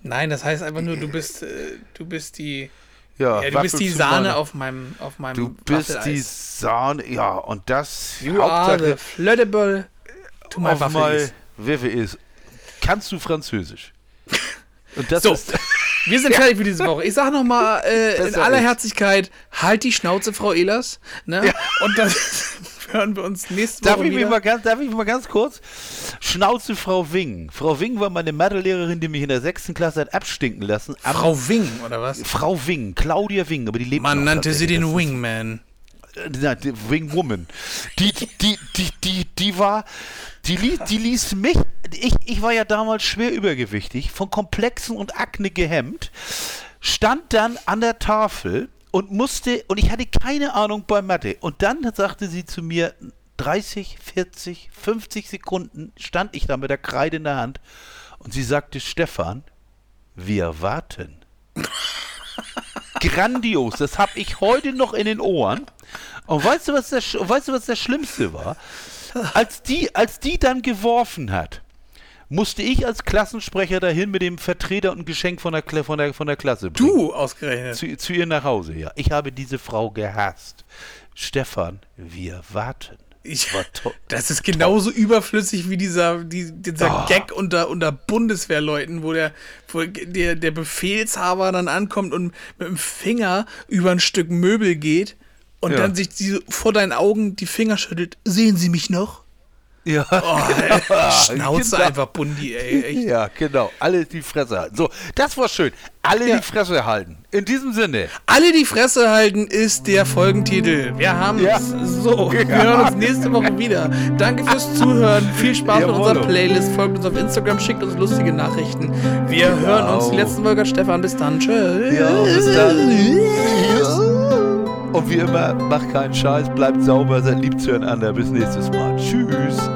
Nein, das heißt einfach nur, du bist, äh, du bist die, Ja, ja, du bist die Waffel Sahne auf meinem, auf meinem Du bist die Waffeleis. Sahne, ja, und das You are the Hauptsache Flödebolle to my auf mal Waffe ist. kannst du Französisch. Und das So, ist. wir sind fertig für diese Woche. Ich sage nochmal äh, in aller. Herzlichkeit, halt die Schnauze, Frau Ehlers. Ne? Und dann hören wir uns nächste Darf Woche ich, mich wieder. mal ganz, darf ich mich mal ganz kurz? Schnauze Frau Wing. Frau Wing war meine Mathelehrerin, die mich in der sechsten Klasse hat abstinken lassen. Frau Wing, oder was? Frau Wing, Claudia Wing, aber die lebt Man nannte sie den Wingman. Wing Woman. Die, die, die, die, die, war, die, ließ, die ließ mich, ich, ich war ja damals schwer übergewichtig, von Komplexen und Akne gehemmt, stand dann an der Tafel und musste, und ich hatte keine Ahnung bei Mathe. Und dann sagte sie zu mir, 30, 40, 50 Sekunden stand ich da mit der Kreide in der Hand und sie sagte, Stefan, wir warten. Grandios, das habe ich heute noch in den Ohren. Und weißt du, was das, weißt du, was das Schlimmste war? Als die, als die dann geworfen hat, musste ich als Klassensprecher dahin mit dem Vertreter und Geschenk von der, Kla- von der, von der Klasse bringen. Du ausgerechnet. Zu, zu ihr nach Hause, ja. Ich habe diese Frau gehasst. Stefan, wir warten. Ich, das ist genauso überflüssig wie dieser, die, dieser Ah. Gag unter, unter Bundeswehrleuten, wo, der, wo der, der Befehlshaber dann ankommt und mit dem Finger über ein Stück Möbel geht und Ja. dann sich diese, vor deinen Augen die Finger schüttelt. Sehen Sie mich noch? Ja, Oh, Schnauze genau. einfach, Bundi, ey. Echt. ja, genau. Alle die Fresse halten. So, das war schön. Alle Ja. die Fresse halten. In diesem Sinne. Alle die Fresse halten ist der Folgentitel. Wir haben Ja. es so. Wir hören uns nächste Woche wieder. Danke fürs Zuhören. Viel Spaß mit unserer. Playlist. Folgt uns auf Instagram, schickt uns lustige Nachrichten. Wir hören uns. Die letzten Folge Stefan. Bis dann. Tschüss. Ja, bis dann. Und wie immer, macht keinen Scheiß, bleibt sauber, seid lieb zueinander. Bis nächstes Mal. Tschüss.